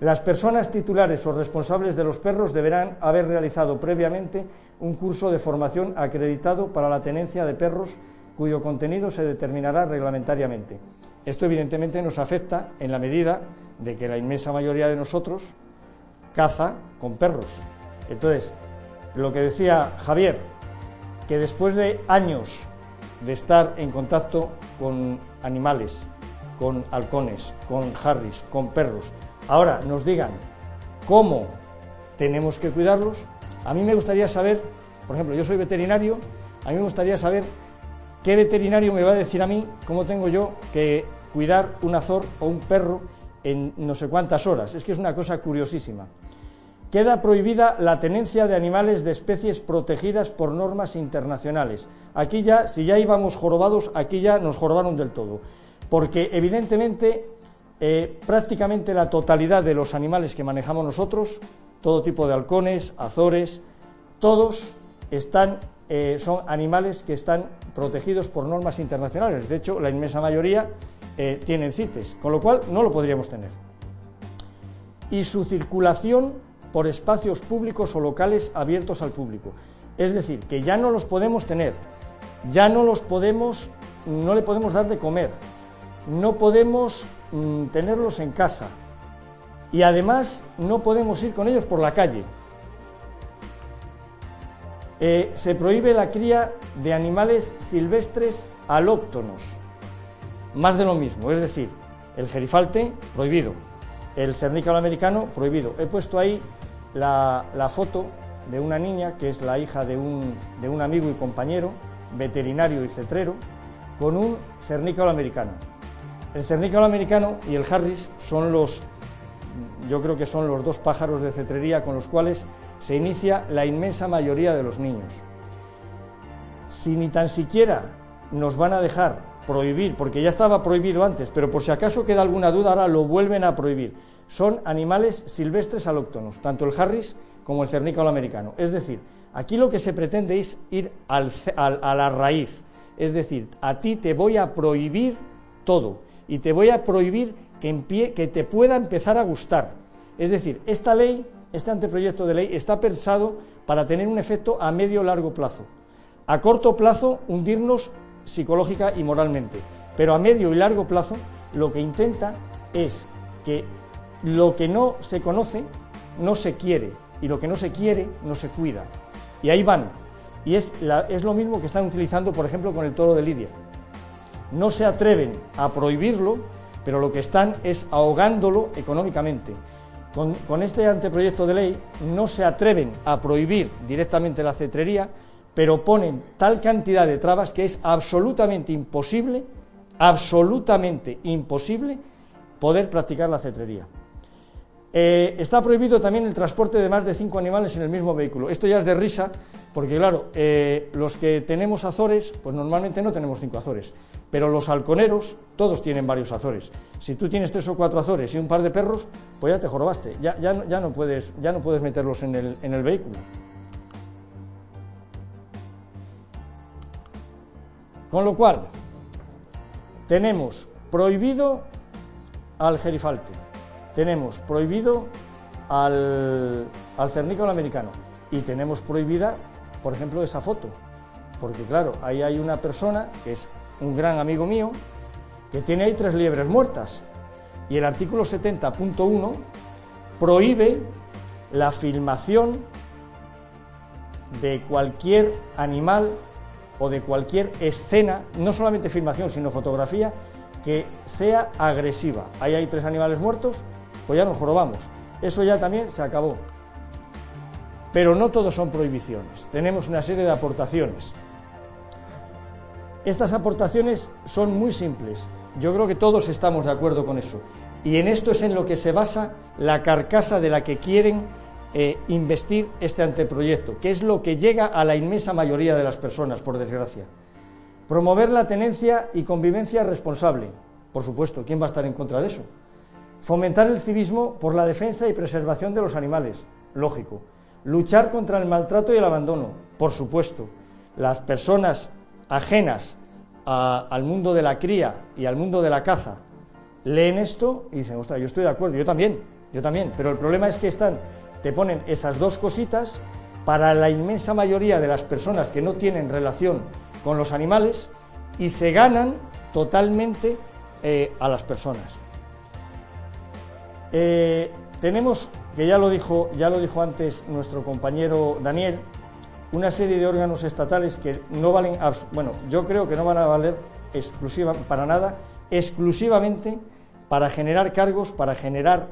Las personas titulares o responsables de los perros deberán haber realizado previamente un curso de formación acreditado para la tenencia de perros cuyo contenido se determinará reglamentariamente. Esto evidentemente nos afecta en la medida de que la inmensa mayoría de nosotros caza con perros. Entonces, lo que decía Javier, que después de años de estar en contacto con animales, con halcones, con harris, con perros, ahora nos digan cómo tenemos que cuidarlos, a mí me gustaría saber, por ejemplo, yo soy veterinario, a mí me gustaría saber qué veterinario me va a decir a mí cómo tengo yo que cuidar un azor o un perro en no sé cuántas horas. Es que es una cosa curiosísima. Queda prohibida la tenencia de animales de especies protegidas por normas internacionales. Aquí ya, si ya íbamos jorobados, aquí ya nos jorobaron del todo. Porque evidentemente eh, prácticamente la totalidad de los animales que manejamos nosotros, todo tipo de halcones, azores, todos están, eh, son animales que están protegidos por normas internacionales. De hecho, la inmensa mayoría eh, tienen CITES, con lo cual no lo podríamos tener. Y su circulación por espacios públicos o locales abiertos al público. Es decir, que ya no los podemos tener, ya no los podemos, no le podemos dar de comer, no podemos mm, tenerlos en casa y además no podemos ir con ellos por la calle. Eh, se prohíbe la cría de animales silvestres alóctonos más de lo mismo, es decir, el gerifalte prohibido, el cernícalo americano prohibido. He puesto ahí la, foto de una niña que es la hija de un, de un amigo y compañero, veterinario y cetrero, con un cernícalo americano. El cernícalo americano y el Harris son los, yo creo que son los dos pájaros de cetrería con los cuales se inicia la inmensa mayoría de los niños. Si ni tan siquiera nos van a dejar prohibir, porque ya estaba prohibido antes, pero por si acaso queda alguna duda, ahora lo vuelven a prohibir. Son animales silvestres alóctonos, tanto el Harris como el cernícalo americano. Es decir, aquí lo que se pretende es ir a la raíz. Es decir, a ti te voy a prohibir todo y te voy a prohibir que, que te pueda empezar a gustar. Es decir, esta ley, este anteproyecto de ley está pensado para tener un efecto a medio largo plazo. A corto plazo, hundirnos psicológica y moralmente. Pero a medio y largo plazo lo que intenta es que lo que no se conoce no se quiere y lo que no se quiere no se cuida. Y ahí van. Y es, es lo mismo que están utilizando, por ejemplo, con el toro de Lidia. No se atreven a prohibirlo, pero lo que están es ahogándolo económicamente. Con, con, este anteproyecto de ley no se atreven a prohibir directamente la cetrería, pero ponen tal cantidad de trabas que es absolutamente imposible, absolutamente imposible poder practicar la cetrería. Eh, está prohibido también el transporte de más de cinco animales en el mismo vehículo. Esto ya es de risa, porque claro, eh, los que tenemos azores, pues normalmente no tenemos cinco azores, pero los halconeros, todos tienen varios azores. Si tú tienes tres o cuatro azores y un par de perros, pues ya te jorobaste, ya, no, puedes, meterlos en el vehículo. Con lo cual, tenemos prohibido al gerifalte, tenemos prohibido al, al cernícalo americano y tenemos prohibida, por ejemplo, esa foto. Porque claro, ahí hay una persona que es un gran amigo mío que tiene ahí tres liebres muertas. Y el artículo 70.1 prohíbe la filmación de cualquier animal o de cualquier escena, no solamente filmación, sino fotografía, que sea agresiva. Ahí hay tres animales muertos, pues ya nos jorobamos. Eso ya también se acabó. Pero no todos son prohibiciones, tenemos una serie de aportaciones. Estas aportaciones son muy simples. Yo creo que todos estamos de acuerdo con eso. Y en esto es en lo que se basa la carcasa de la que quieren eh, investir este anteproyecto, que es lo que llega a la inmensa mayoría de las personas, por desgracia. Promover la tenencia y convivencia responsable. Por supuesto, ¿quién va a estar en contra de eso? Fomentar el civismo por la defensa y preservación de los animales. Lógico. Luchar contra el maltrato y el abandono. Por supuesto. Las personas ajenas al mundo de la cría y al mundo de la caza leen esto y dicen, ostras, yo estoy de acuerdo, yo también, yo también. Pero el problema es que están, te ponen esas dos cositas para la inmensa mayoría de las personas que no tienen relación con los animales y se ganan totalmente eh, a las personas. Eh, tenemos, que ya lo, dijo, ya lo dijo antes nuestro compañero Daniel, una serie de órganos estatales que no valen, bueno, yo creo que no van a valer exclusiva, para nada, exclusivamente para generar cargos, para generar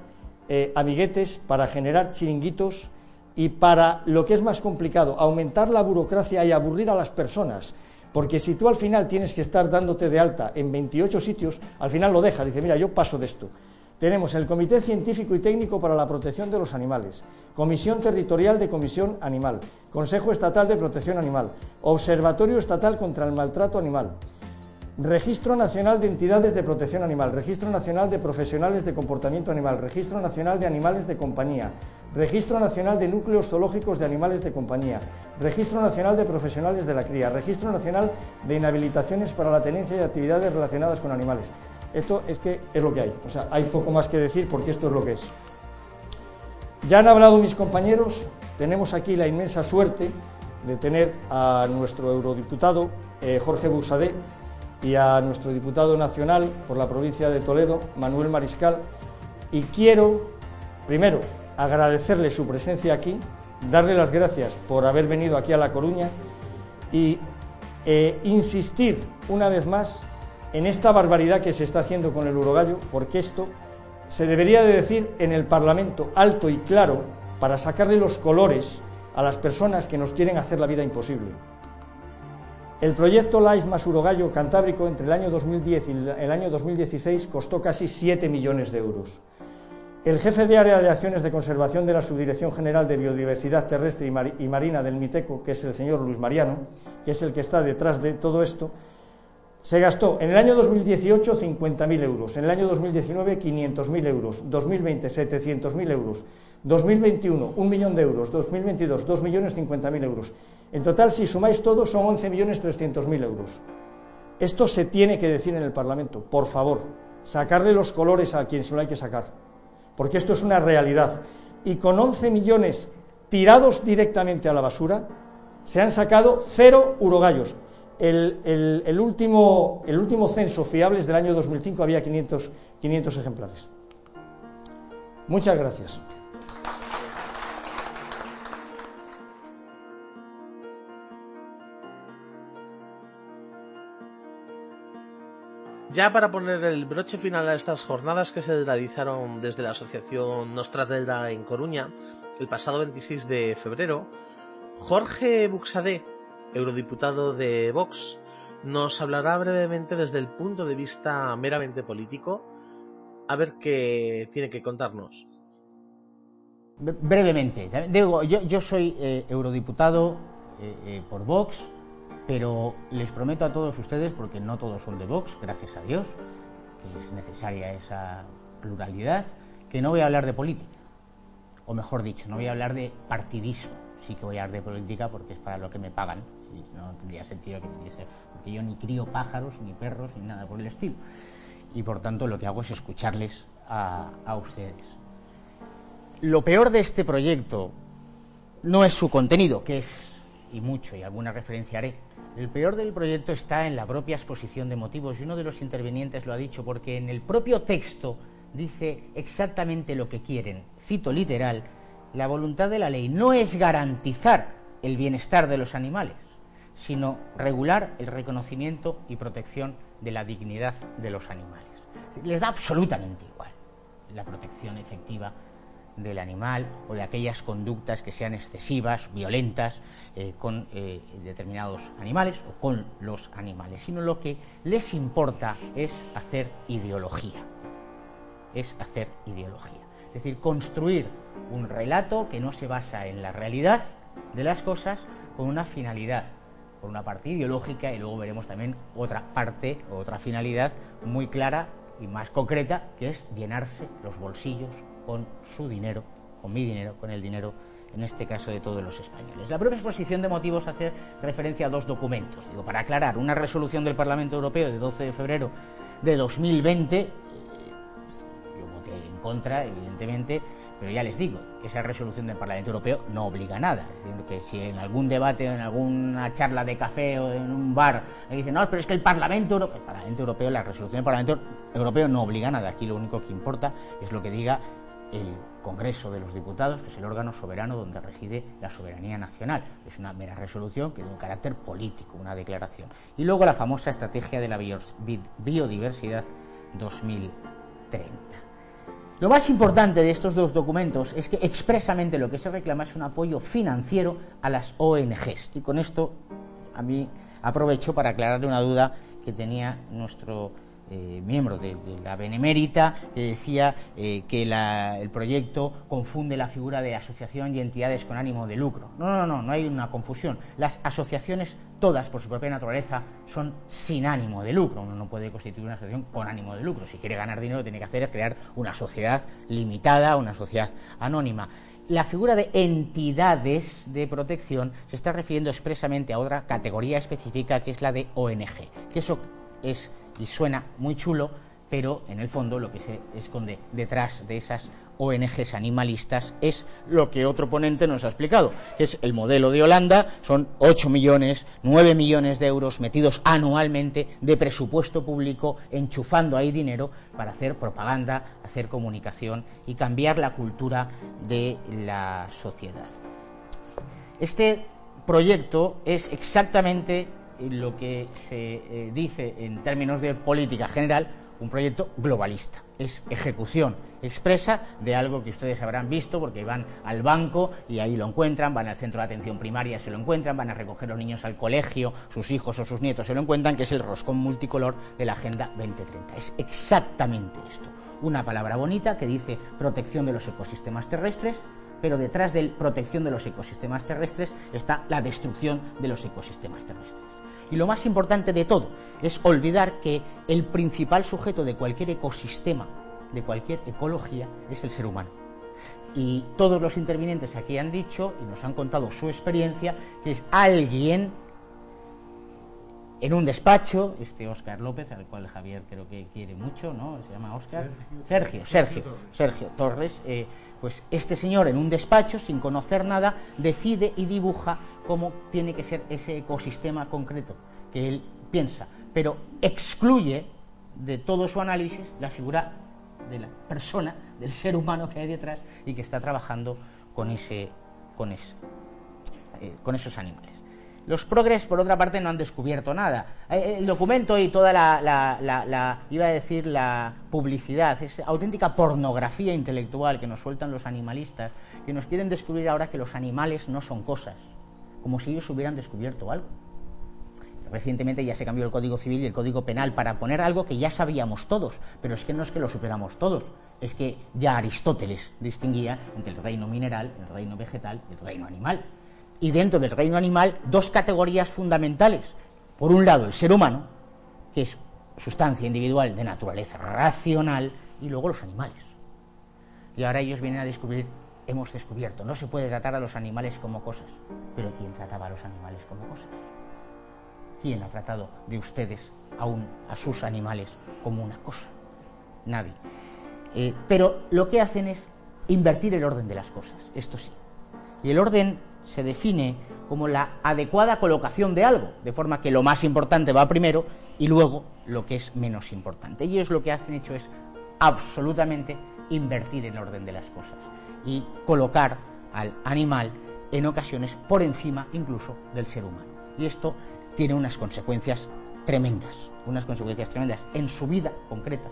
eh, amiguetes, para generar chiringuitos y para lo que es más complicado, aumentar la burocracia y aburrir a las personas. Porque si tú al final tienes que estar dándote de alta en 28 sitios, al final lo dejas, dice, mira, yo paso de esto. Tenemos el Comité Científico y Técnico para la Protección de los Animales, Comisión Territorial de Comisión Animal, Consejo Estatal de Protección Animal, Observatorio Estatal contra el Maltrato Animal, Registro Nacional de Entidades de Protección Animal, Registro Nacional de Profesionales de Comportamiento Animal, Registro Nacional de Animales de Compañía, Registro Nacional de Núcleos Zoológicos de Animales de Compañía, Registro Nacional de Profesionales de la Cría, Registro Nacional de Inhabilitaciones para la Tenencia y Actividades Relacionadas con Animales. Esto es que es lo que hay. O sea, hay poco más que decir porque esto es lo que es. Ya han hablado mis compañeros, tenemos aquí la inmensa suerte de tener a nuestro eurodiputado eh, Jorge Busadé y a nuestro diputado nacional por la provincia de Toledo, Manuel Mariscal, y quiero, primero, agradecerle su presencia aquí, darle las gracias por haber venido aquí a La Coruña y eh, insistir una vez más en esta barbaridad que se está haciendo con el urogallo, porque esto se debería de decir en el Parlamento alto y claro para sacarle los colores a las personas que nos quieren hacer la vida imposible. El proyecto Life más Urogallo Cantábrico entre el año 2010 y el año 2016 costó casi 7 millones de euros. El jefe de área de acciones de conservación de la Subdirección General de Biodiversidad Terrestre y Marina del MITECO, que es el señor Luis Mariano, que es el que está detrás de todo esto, se gastó en el año 2018 50.000 euros, en el año 2019 500.000 euros, 2020 700.000 euros, 2021 un millón de euros, 2022 2.050.000 euros. En total, si sumáis todo, son 11.300.000 euros. Esto se tiene que decir en el Parlamento, por favor, sacarle los colores a quien se lo hay que sacar, porque esto es una realidad. Y con 11 millones tirados directamente a la basura, se han sacado cero urogallos, el, último, el último censo fiable del año 2005 había 500, 500 ejemplares. Muchas gracias. Ya para poner el broche final a estas jornadas que se realizaron desde la asociación Nostradera en Coruña el pasado 26 de febrero, Jorge Buxadé, eurodiputado de Vox, nos hablará brevemente desde el punto de vista meramente político, a ver qué tiene que contarnos. Brevemente, digo, yo, soy eh, eurodiputado eh, eh, por Vox, pero les prometo a todos ustedes, porque no todos son de Vox, gracias a Dios, que es necesaria esa pluralidad, que no voy a hablar de política, o mejor dicho, no voy a hablar de partidismo, sí que voy a hablar de política porque es para lo que me pagan, no tendría sentido que tuviese, porque yo ni crío pájaros, ni perros, ni nada por el estilo. Y por tanto lo que hago es escucharles a, a ustedes. Lo peor de este proyecto no es su contenido, que es, y mucho, y alguna referencia haré. El peor del proyecto está en la propia exposición de motivos, y uno de los intervinientes lo ha dicho, porque en el propio texto dice exactamente lo que quieren. Cito literal, la voluntad de la ley no es garantizar el bienestar de los animales, sino regular el reconocimiento y protección de la dignidad de los animales. Les da absolutamente igual la protección efectiva del animal o de aquellas conductas que sean excesivas, violentas eh, con eh, determinados animales o con los animales, sino lo que les importa es hacer ideología, es hacer ideología, es decir, construir un relato que no se basa en la realidad de las cosas con una finalidad, por una parte ideológica y luego veremos también otra parte, otra finalidad muy clara y más concreta, que es llenarse los bolsillos con su dinero, con mi dinero, con el dinero, en este caso de todos los españoles. La propia exposición de motivos hace referencia a dos documentos. Digo, para aclarar, una resolución del Parlamento Europeo de 12 de febrero de 2020, eh, yo voté en contra, evidentemente, pero ya les digo, esa resolución del Parlamento Europeo no obliga a nada. Es decir, que si en algún debate en alguna charla de café o en un bar me dicen, no, pero es que el Parlamento Europeo, el Parlamento Europeo, la resolución del Parlamento Europeo no obliga a nada. Aquí lo único que importa es lo que diga el Congreso de los Diputados, que es el órgano soberano donde reside la soberanía nacional. Es una mera resolución que tiene un carácter político, una declaración. Y luego la famosa estrategia de la biodiversidad 2030. Lo más importante de estos dos documentos es que expresamente lo que se reclama es un apoyo financiero a las ONGs. Y con esto a mí aprovecho para aclararle una duda que tenía nuestro eh, miembro de, la Benemérita, que decía eh, que el proyecto confunde la figura de asociación y entidades con ánimo de lucro. No, no, no, no hay una confusión. Las asociaciones, todas por su propia naturaleza, son sin ánimo de lucro. Uno no puede constituir una asociación con ánimo de lucro. Si quiere ganar dinero, lo que tiene que hacer es crear una sociedad limitada, una sociedad anónima la figura de entidades de protección se está refiriendo expresamente a otra categoría específica que es la de ONG, que eso es y suena muy chulo, pero en el fondo lo que se esconde detrás de esas ONGs animalistas es lo que otro ponente nos ha explicado, que es el modelo de Holanda, son 8 millones, 9 millones de euros metidos anualmente de presupuesto público, enchufando ahí dinero para hacer propaganda, hacer comunicación y cambiar la cultura de la sociedad. Este proyecto es exactamente lo que se eh, dice en términos de política general un proyecto globalista. Es ejecución expresa de algo que ustedes habrán visto porque van al banco y ahí lo encuentran, van al centro de atención primaria, se lo encuentran, van a recoger los niños al colegio, sus hijos o sus nietos se lo encuentran, que es el roscón multicolor de la Agenda 2030. Es exactamente esto. Una palabra bonita que dice protección de los ecosistemas terrestres, pero detrás de protección de los ecosistemas terrestres está la destrucción de los ecosistemas terrestres. Y lo más importante de todo es olvidar que el principal sujeto de cualquier ecosistema, de cualquier ecología, es el ser humano. Y todos los intervinientes aquí han dicho y nos han contado su experiencia, que es alguien en un despacho, este Óscar López, al cual Javier creo que quiere mucho, ¿no? Se llama Óscar. Sergio, Sergio, Sergio Torres. Eh, pues este señor en un despacho, sin conocer nada, decide y dibuja cómo tiene que ser ese ecosistema concreto que él piensa, pero excluye de todo su análisis la figura de la persona, del ser humano que hay detrás y que está trabajando con, ese, con, eh, esos animales. Los progres, por otra parte, no han descubierto nada. Eh, el documento y toda la, iba a decir, la publicidad, es auténtica pornografía intelectual que nos sueltan los animalistas, que nos quieren descubrir ahora que los animales no son cosas, como si ellos hubieran descubierto algo. Recientemente ya se cambió el Código Civil y el Código Penal para poner algo que ya sabíamos todos, pero es que no es que lo superamos todos, es que ya Aristóteles distinguía entre el reino mineral, el reino vegetal y el reino animal y dentro del reino animal dos categorías fundamentales. Por un lado, el ser humano, que es sustancia individual de naturaleza racional, y luego los animales. Y ahora ellos vienen a descubrir, hemos descubierto, no se puede tratar a los animales como cosas, pero ¿quién trataba a los animales como cosas? ¿Quién ha tratado de ustedes aún a sus animales como una cosa? Nadie. Eh, pero lo que hacen es invertir el orden de las cosas, esto sí. Y el orden se define como la adecuada colocación de algo, de forma que lo más importante va primero y luego lo que es menos importante. Y ellos lo que hacen hecho es absolutamente invertir el orden de las cosas y colocar al animal en ocasiones por encima incluso del ser humano. Y esto tiene unas consecuencias tremendas, unas consecuencias tremendas en su vida concreta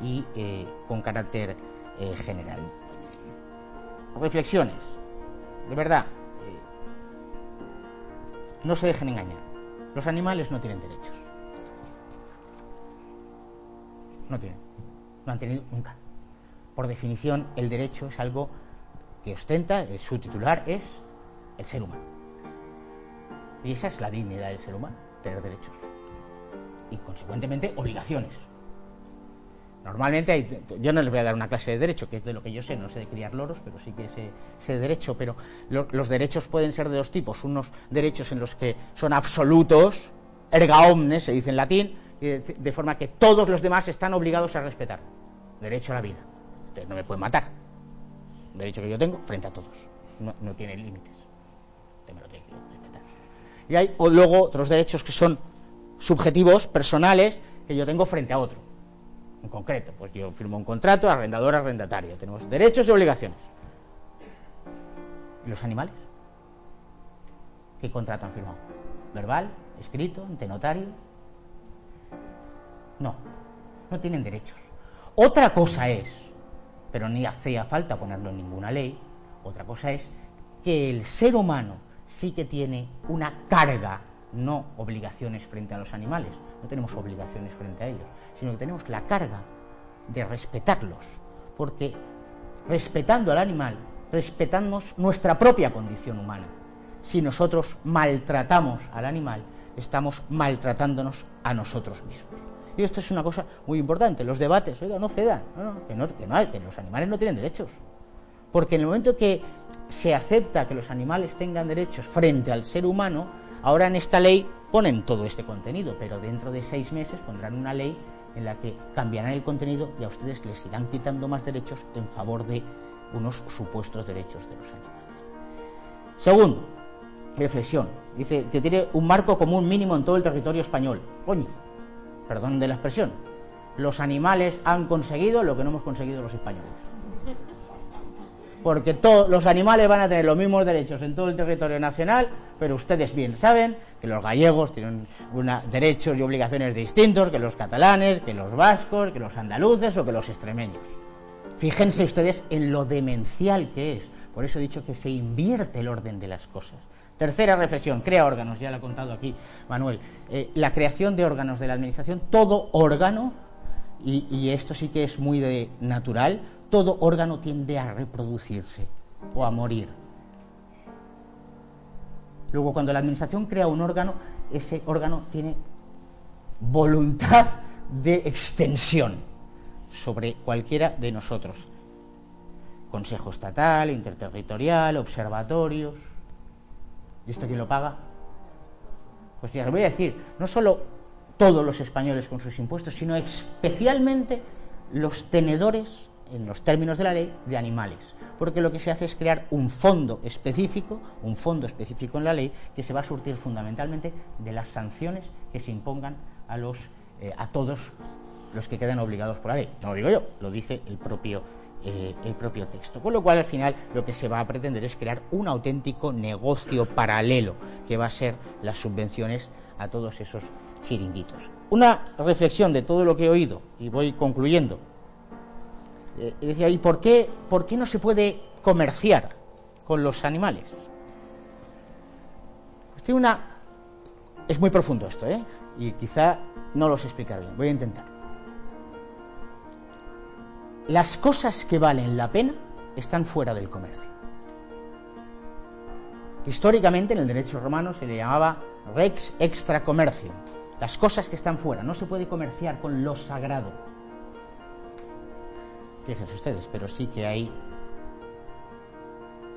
y eh, con carácter eh, general. reflexiones. De verdad, no se dejen engañar. Los animales no tienen derechos. No tienen. No han tenido nunca. Por definición, el derecho es algo que ostenta, su titular es el ser humano. Y esa es la dignidad del ser humano, tener derechos. Y consecuentemente obligaciones. Normalmente yo no les voy a dar una clase de derecho, que es de lo que yo sé, no sé de criar loros, pero sí que sé, sé de derecho, pero lo- los derechos pueden ser de dos tipos, unos derechos en los que son absolutos, erga omnes, se dice en latín, de, forma que todos los demás están obligados a respetar. Derecho a la vida. Ustedes no me pueden matar. Derecho que yo tengo frente a todos. No, no tiene límites. Usted me lo tiene que respetar. Y hay o luego otros derechos que son subjetivos, personales, que yo tengo frente a otro. En concreto, pues yo firmo un contrato, arrendador, arrendatario. Tenemos derechos y obligaciones. ¿Y los animales? ¿Qué contrato han firmado? ¿Verbal? ¿Escrito? ¿Ante notario? No, no tienen derechos. Otra cosa es, pero ni hacía falta ponerlo en ninguna ley, otra cosa es que el ser humano sí que tiene una carga, no obligaciones frente a los animales, no tenemos obligaciones frente a ellos, sino que tenemos la carga de respetarlos, porque respetando al animal, respetamos nuestra propia condición humana. Si nosotros maltratamos al animal, estamos maltratándonos a nosotros mismos. Y esto es una cosa muy importante. Los debates, oiga, no cedan, no, no, que, no, que, los animales no tienen derechos. Porque en el momento que se acepta que los animales tengan derechos frente al ser humano, ahora en esta ley ponen todo este contenido, pero dentro de seis meses pondrán una ley en la que cambiarán el contenido y a ustedes les irán quitando más derechos en favor de unos supuestos derechos de los animales. Segundo, reflexión. Dice que tiene un marco común mínimo en todo el territorio español. Coño, perdón de la expresión. Los animales han conseguido lo que no hemos conseguido los españoles. Porque todos los animales van a tener los mismos derechos en todo el territorio nacional, pero ustedes bien saben que los gallegos tienen derechos y obligaciones distintos que los catalanes, que los vascos, que los andaluces o que los extremeños. Fíjense ustedes en lo demencial que es. Por eso he dicho que se invierte el orden de las cosas. Tercera reflexión, crea órganos, ya lo ha contado aquí Manuel. Eh, la creación de órganos de la administración, todo órgano, y, y, esto sí que es muy de natural, todo órgano tiende a reproducirse o a morir. Luego, cuando la administración crea un órgano, ese órgano tiene voluntad de extensión sobre cualquiera de nosotros. Consejo estatal, interterritorial, observatorios. ¿Y esto quién lo paga? Pues ya os voy a decir, no solo todos los españoles con sus impuestos, sino especialmente los tenedores, en los términos de la ley, de animales. Porque lo que se hace es crear un fondo específico, un fondo específico en la ley, que se va a surtir fundamentalmente de las sanciones que se impongan a, los, eh, a todos los que quedan obligados por la ley. No lo digo yo, lo dice el propio eh, el propio texto. Con lo cual, al final, lo que se va a pretender es crear un auténtico negocio paralelo, que va a ser las subvenciones a todos esos chiringuitos. Una reflexión de todo lo que he oído, y voy concluyendo. Eh, decía, ¿y por qué, por qué no se puede comerciar con los animales? Pues una... Es muy profundo esto, ¿eh? Y quizá no los explicaré bien. Voy a intentar las cosas que valen la pena están fuera del comercio. Históricamente en el derecho romano se le llamaba rex extra comercio. Las cosas que están fuera, no se puede comerciar con lo sagrado. Fíjense ustedes, pero sí que hay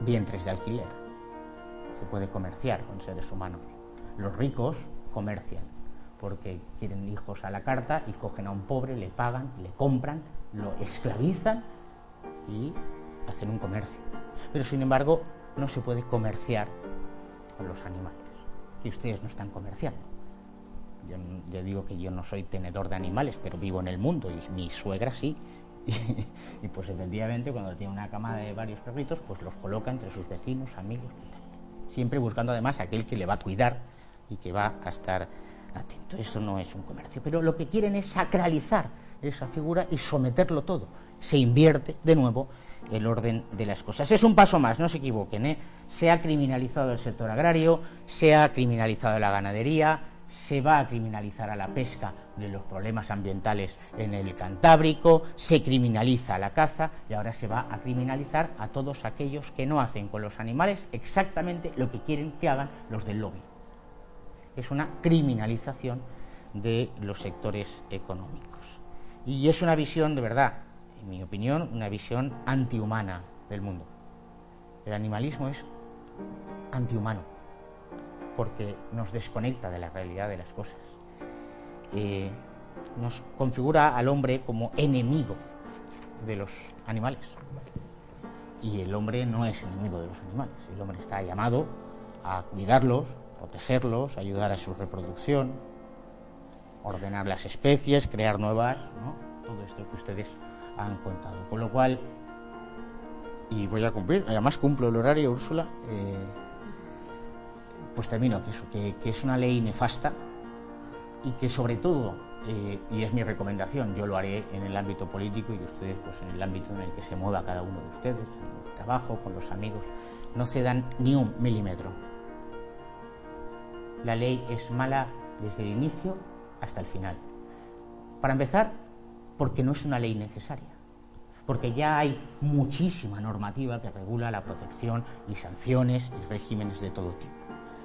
vientres de alquiler. Se puede comerciar con seres humanos. Los ricos comercian porque quieren hijos a la carta y cogen a un pobre, le pagan, le compran, lo esclavizan y hacen un comercio. Pero sin embargo, no se puede comerciar con los animales. Y ustedes no están comerciando. Yo, digo que yo no soy tenedor de animales, pero vivo en el mundo y mi suegra sí. Y, pues efectivamente cuando tiene una cama de varios perritos, pues los coloca entre sus vecinos, amigos, siempre buscando además aquel que le va a cuidar y que va a estar atento. Eso no es un comercio. Pero lo que quieren es sacralizar esa figura y someterlo todo. Se invierte de nuevo el orden de las cosas. Es un paso más, no se equivoquen. ¿eh? Se ha criminalizado el sector agrario, se ha criminalizado la ganadería, se va a criminalizar a la pesca de los problemas ambientales en el Cantábrico, se criminaliza la caza y ahora se va a criminalizar a todos aquellos que no hacen con los animales exactamente lo que quieren que hagan los del lobby. Es una criminalización de los sectores económicos. Y es una visión, de verdad, en mi opinión, una visión antihumana del mundo. El animalismo es antihumano porque nos desconecta de la realidad de las cosas. Eh, nos configura al hombre como enemigo de los animales. Y el hombre no es enemigo de los animales. El hombre está llamado a cuidarlos, protegerlos, ayudar a su reproducción, ordenar las especies, crear nuevas, todo esto que ustedes han contado. Con lo cual, y voy a cumplir, además cumplo el horario, Úrsula, eh, pues termino, que, eso, que, es una ley nefasta y que sobre todo, eh, y es mi recomendación, yo lo haré en el ámbito político y ustedes pues en el ámbito en el que se mueva cada uno de ustedes, en el trabajo, con los amigos, no cedan ni un milímetro. La ley es mala desde el inicio hasta el final. Para empezar, porque no es una ley necesaria, porque ya hay muchísima normativa que regula la protección y sanciones y regímenes de todo tipo.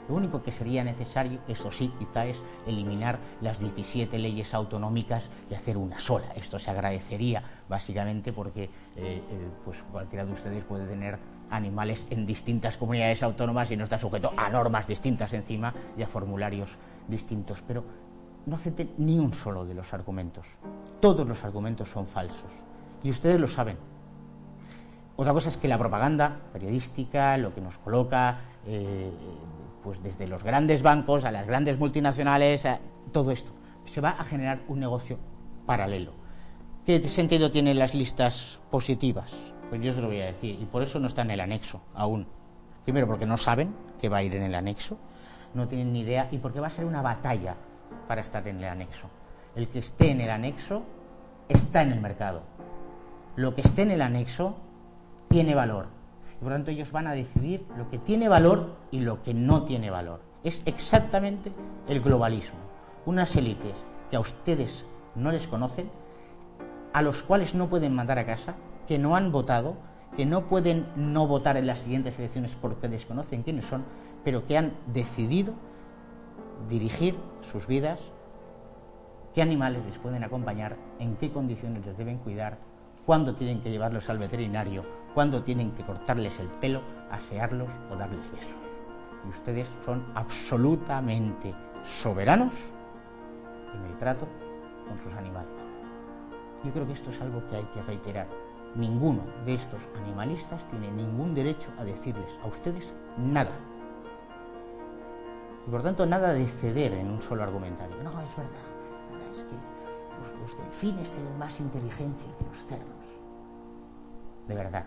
Lo único que sería necesario, eso sí, quizá es eliminar las 17 leyes autonómicas y hacer una sola. Esto se agradecería básicamente porque eh, eh, pues cualquiera de ustedes puede tener animales en distintas comunidades autónomas y no está sujeto a normas distintas encima y a formularios distintos. Pero no acepten ni un solo de los argumentos. Todos los argumentos son falsos. Y ustedes lo saben. Otra cosa es que la propaganda periodística, lo que nos coloca, eh, pues desde los grandes bancos a las grandes multinacionales, todo esto, se va a generar un negocio paralelo. ¿Qué sentido tienen las listas positivas? Pues yo se lo voy a decir, y por eso no está en el anexo aún. Primero porque no saben que va a ir en el anexo, no tienen ni idea, y porque va a ser una batalla para estar en el anexo. El que esté en el anexo está en el mercado. Lo que esté en el anexo tiene valor por lo tanto ellos van a decidir lo que tiene valor y lo que no tiene valor. Es exactamente el globalismo. Unas élites que a ustedes no les conocen, a los cuales no pueden mandar a casa, que no han votado, que no pueden no votar en las siguientes elecciones porque desconocen quiénes son, pero que han decidido dirigir sus vidas, qué animales les pueden acompañar, en qué condiciones les deben cuidar, cuándo tienen que llevarlos al veterinario, cuándo tienen que cortarles el pelo, asearlos o darles besos. Y ustedes son absolutamente soberanos en el trato con sus animales. Yo creo que esto es algo que hay que reiterar. Ninguno de estos animalistas tiene ningún derecho a decirles a ustedes nada. Y por tanto, nada de ceder en un solo argumentario. No, es verdad. Es que los, los delfines tienen más inteligencia que los cerdos. De verdad.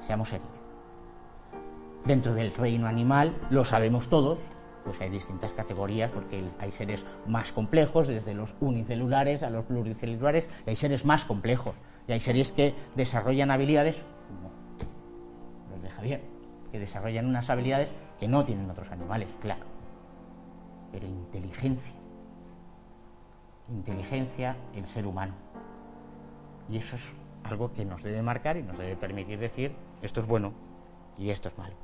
Seamos serios. Dentro del reino animal, lo sabemos todos, pues hay distintas categorías, porque hay seres más complejos, desde los unicelulares a los pluricelulares, y hay seres más complejos, y hay seres que desarrollan habilidades, como los de Javier, que desarrollan unas habilidades que no tienen otros animales, claro. Pero inteligencia, inteligencia el ser humano. Y eso es algo que nos debe marcar y nos debe permitir decir esto es bueno y esto es malo.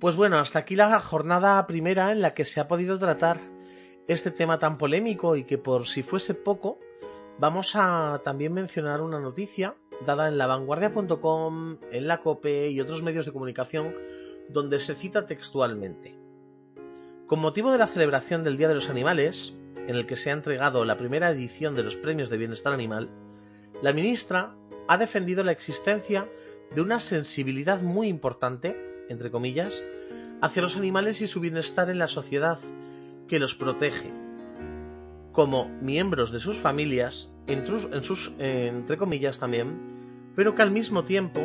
Pues bueno, hasta aquí la jornada primera en la que se ha podido tratar este tema tan polémico y que por si fuese poco, vamos a también mencionar una noticia dada en lavanguardia.com, en la COPE y otros medios de comunicación donde se cita textualmente. Con motivo de la celebración del Día de los Animales, en el que se ha entregado la primera edición de los Premios de Bienestar Animal, la ministra ha defendido la existencia de una sensibilidad muy importante, entre comillas, hacia los animales y su bienestar en la sociedad, que los protege, como miembros de sus familias, en sus, entre comillas también, pero que al mismo tiempo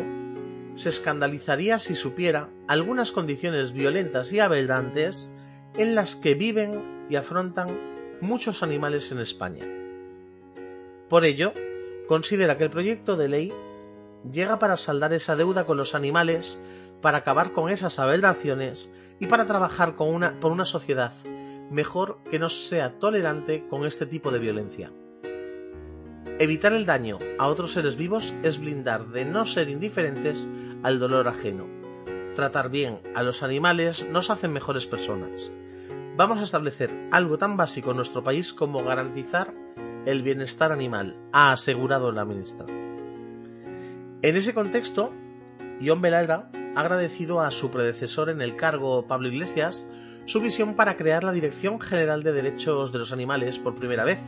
se escandalizaría si supiera algunas condiciones violentas y aberrantes en las que viven y afrontan muchos animales en España. Por ello, considera que el proyecto de ley llega para saldar esa deuda con los animales, para acabar con esas aberraciones y para trabajar con una, por una sociedad mejor que no sea tolerante con este tipo de violencia. Evitar el daño a otros seres vivos es blindar de no ser indiferentes al dolor ajeno. Tratar bien a los animales nos hacen mejores personas. Vamos a establecer algo tan básico en nuestro país como garantizar el bienestar animal, ha asegurado la ministra. En ese contexto, Ion Beladra ha agradecido a su predecesor en el cargo, Pablo Iglesias, su visión para crear la Dirección General de Derechos de los Animales por primera vez,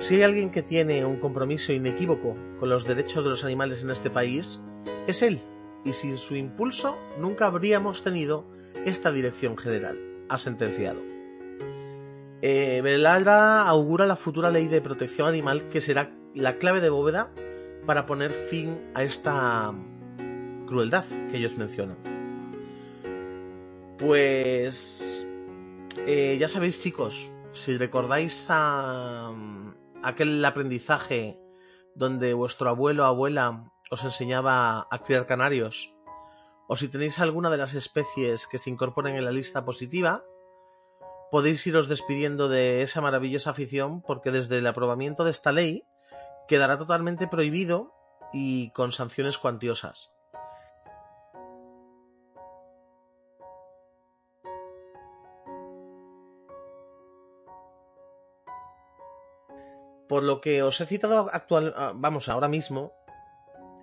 si hay alguien que tiene un compromiso inequívoco con los derechos de los animales en este país, es él, y sin su impulso nunca habríamos tenido esta dirección general, ha sentenciado. Eh, augura la futura ley de protección animal que será la clave de bóveda para poner fin a esta crueldad que ellos mencionan. Pues eh, ya sabéis chicos, si recordáis a aquel aprendizaje donde vuestro abuelo o abuela os enseñaba a criar canarios, o si tenéis alguna de las especies que se incorporen en la lista positiva, podéis iros despidiendo de esa maravillosa afición porque desde el aprobamiento de esta ley quedará totalmente prohibido y con sanciones cuantiosas. Por lo que os he citado actual, ah, vamos, ahora mismo,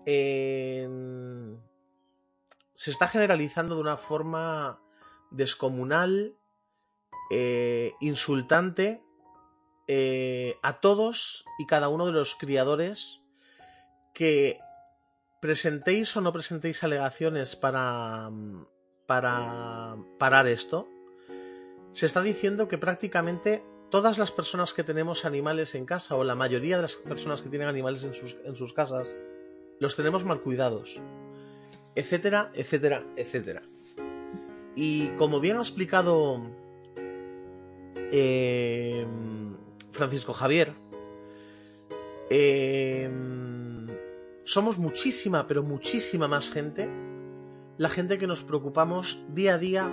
se está generalizando de una forma descomunal, eh, insultante eh, a todos y cada uno de los criadores que presentéis o no presentéis alegaciones para, para parar esto. Se está diciendo que prácticamente todas las personas que tenemos animales en casa, o la mayoría de las personas que tienen animales en sus, en sus casas, los tenemos mal cuidados, etcétera, etcétera, etcétera. Y como bien ha explicado eh, Francisco Javier, eh, somos muchísima, pero muchísima más gente, la gente que nos preocupamos día a día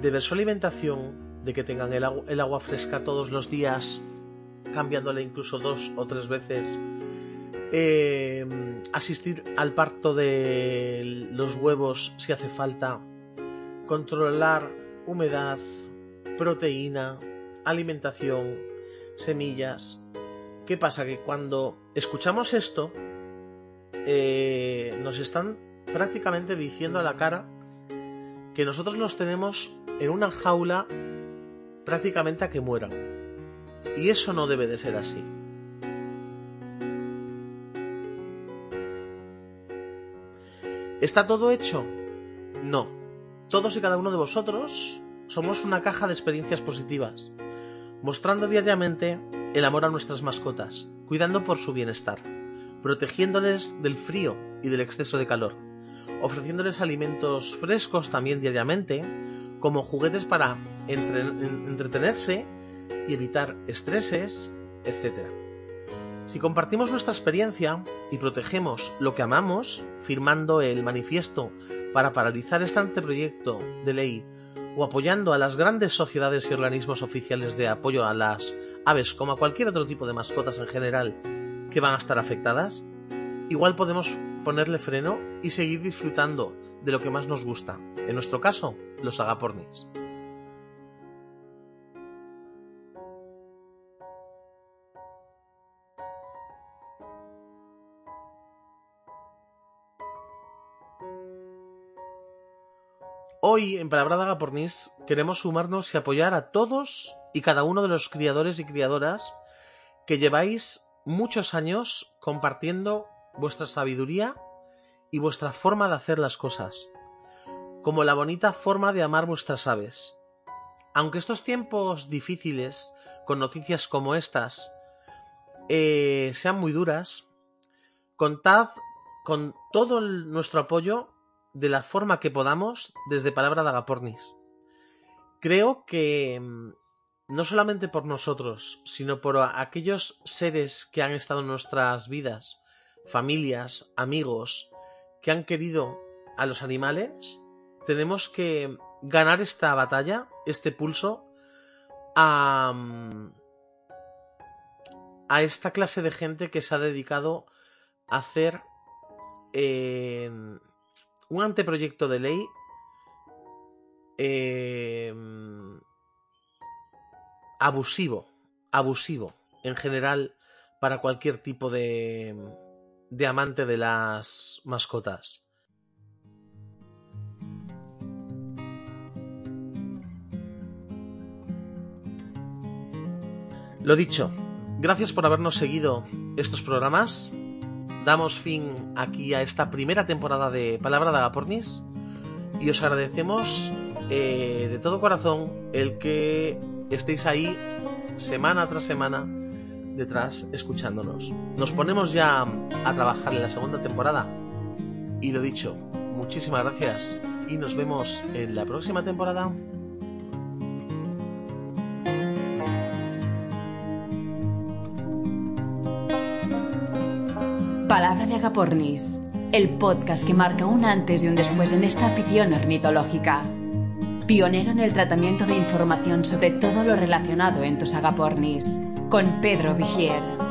de ver su alimentación, de que tengan el, agua, fresca todos los días, cambiándola incluso dos o tres veces, eh, asistir al parto de los huevos si hace falta, controlar humedad, proteína, alimentación, semillas. ¿Qué pasa? Que cuando escuchamos esto, eh, nos están prácticamente diciendo a la cara que nosotros los tenemos en una jaula prácticamente a que mueran. Y eso no debe de ser así. ¿Está todo hecho? No. Todos y cada uno de vosotros somos una caja de experiencias positivas, mostrando diariamente el amor a nuestras mascotas, cuidando por su bienestar, protegiéndoles del frío y del exceso de calor, ofreciéndoles alimentos frescos también diariamente, como juguetes para entretenerse y evitar estreses, etc. Si compartimos nuestra experiencia y protegemos lo que amamos, firmando el manifiesto para paralizar este anteproyecto de ley o apoyando a las grandes sociedades y organismos oficiales de apoyo a las aves como a cualquier otro tipo de mascotas en general que van a estar afectadas, igual podemos ponerle freno y seguir disfrutando de lo que más nos gusta, en nuestro caso, los agapornis. Hoy, en Palabra de Agapornis, queremos sumarnos y apoyar a todos y cada uno de los criadores y criadoras que lleváis muchos años compartiendo vuestra sabiduría y vuestra forma de hacer las cosas como la bonita forma de amar vuestras aves. Aunque estos tiempos difíciles, con noticias como estas, eh, sean muy duras, contad con todo nuestro apoyo de la forma que podamos desde Palabra de Agapornis. Creo que mm, no solamente por nosotros, sino por aquellos seres que han estado en nuestras vidas, familias, amigos, que han querido a los animales, tenemos que ganar esta batalla, este pulso, a, mm, a esta clase de gente que se ha dedicado a hacer eh, un anteproyecto de ley eh, abusivo, abusivo en general para cualquier tipo de, de amante de las mascotas. Lo dicho, gracias por habernos seguido estos programas. Damos fin aquí a esta primera temporada de Palabra de Agapornis y os agradecemos eh, de todo corazón el que estéis ahí semana tras semana detrás escuchándonos. Nos ponemos ya a trabajar en la segunda temporada y lo dicho, muchísimas gracias y nos vemos en la próxima temporada. Palabra de Agapornis, el podcast que marca un antes y un después en esta afición ornitológica. Pionero en el tratamiento de información sobre todo lo relacionado en tus agapornis, con Pedro Vigier.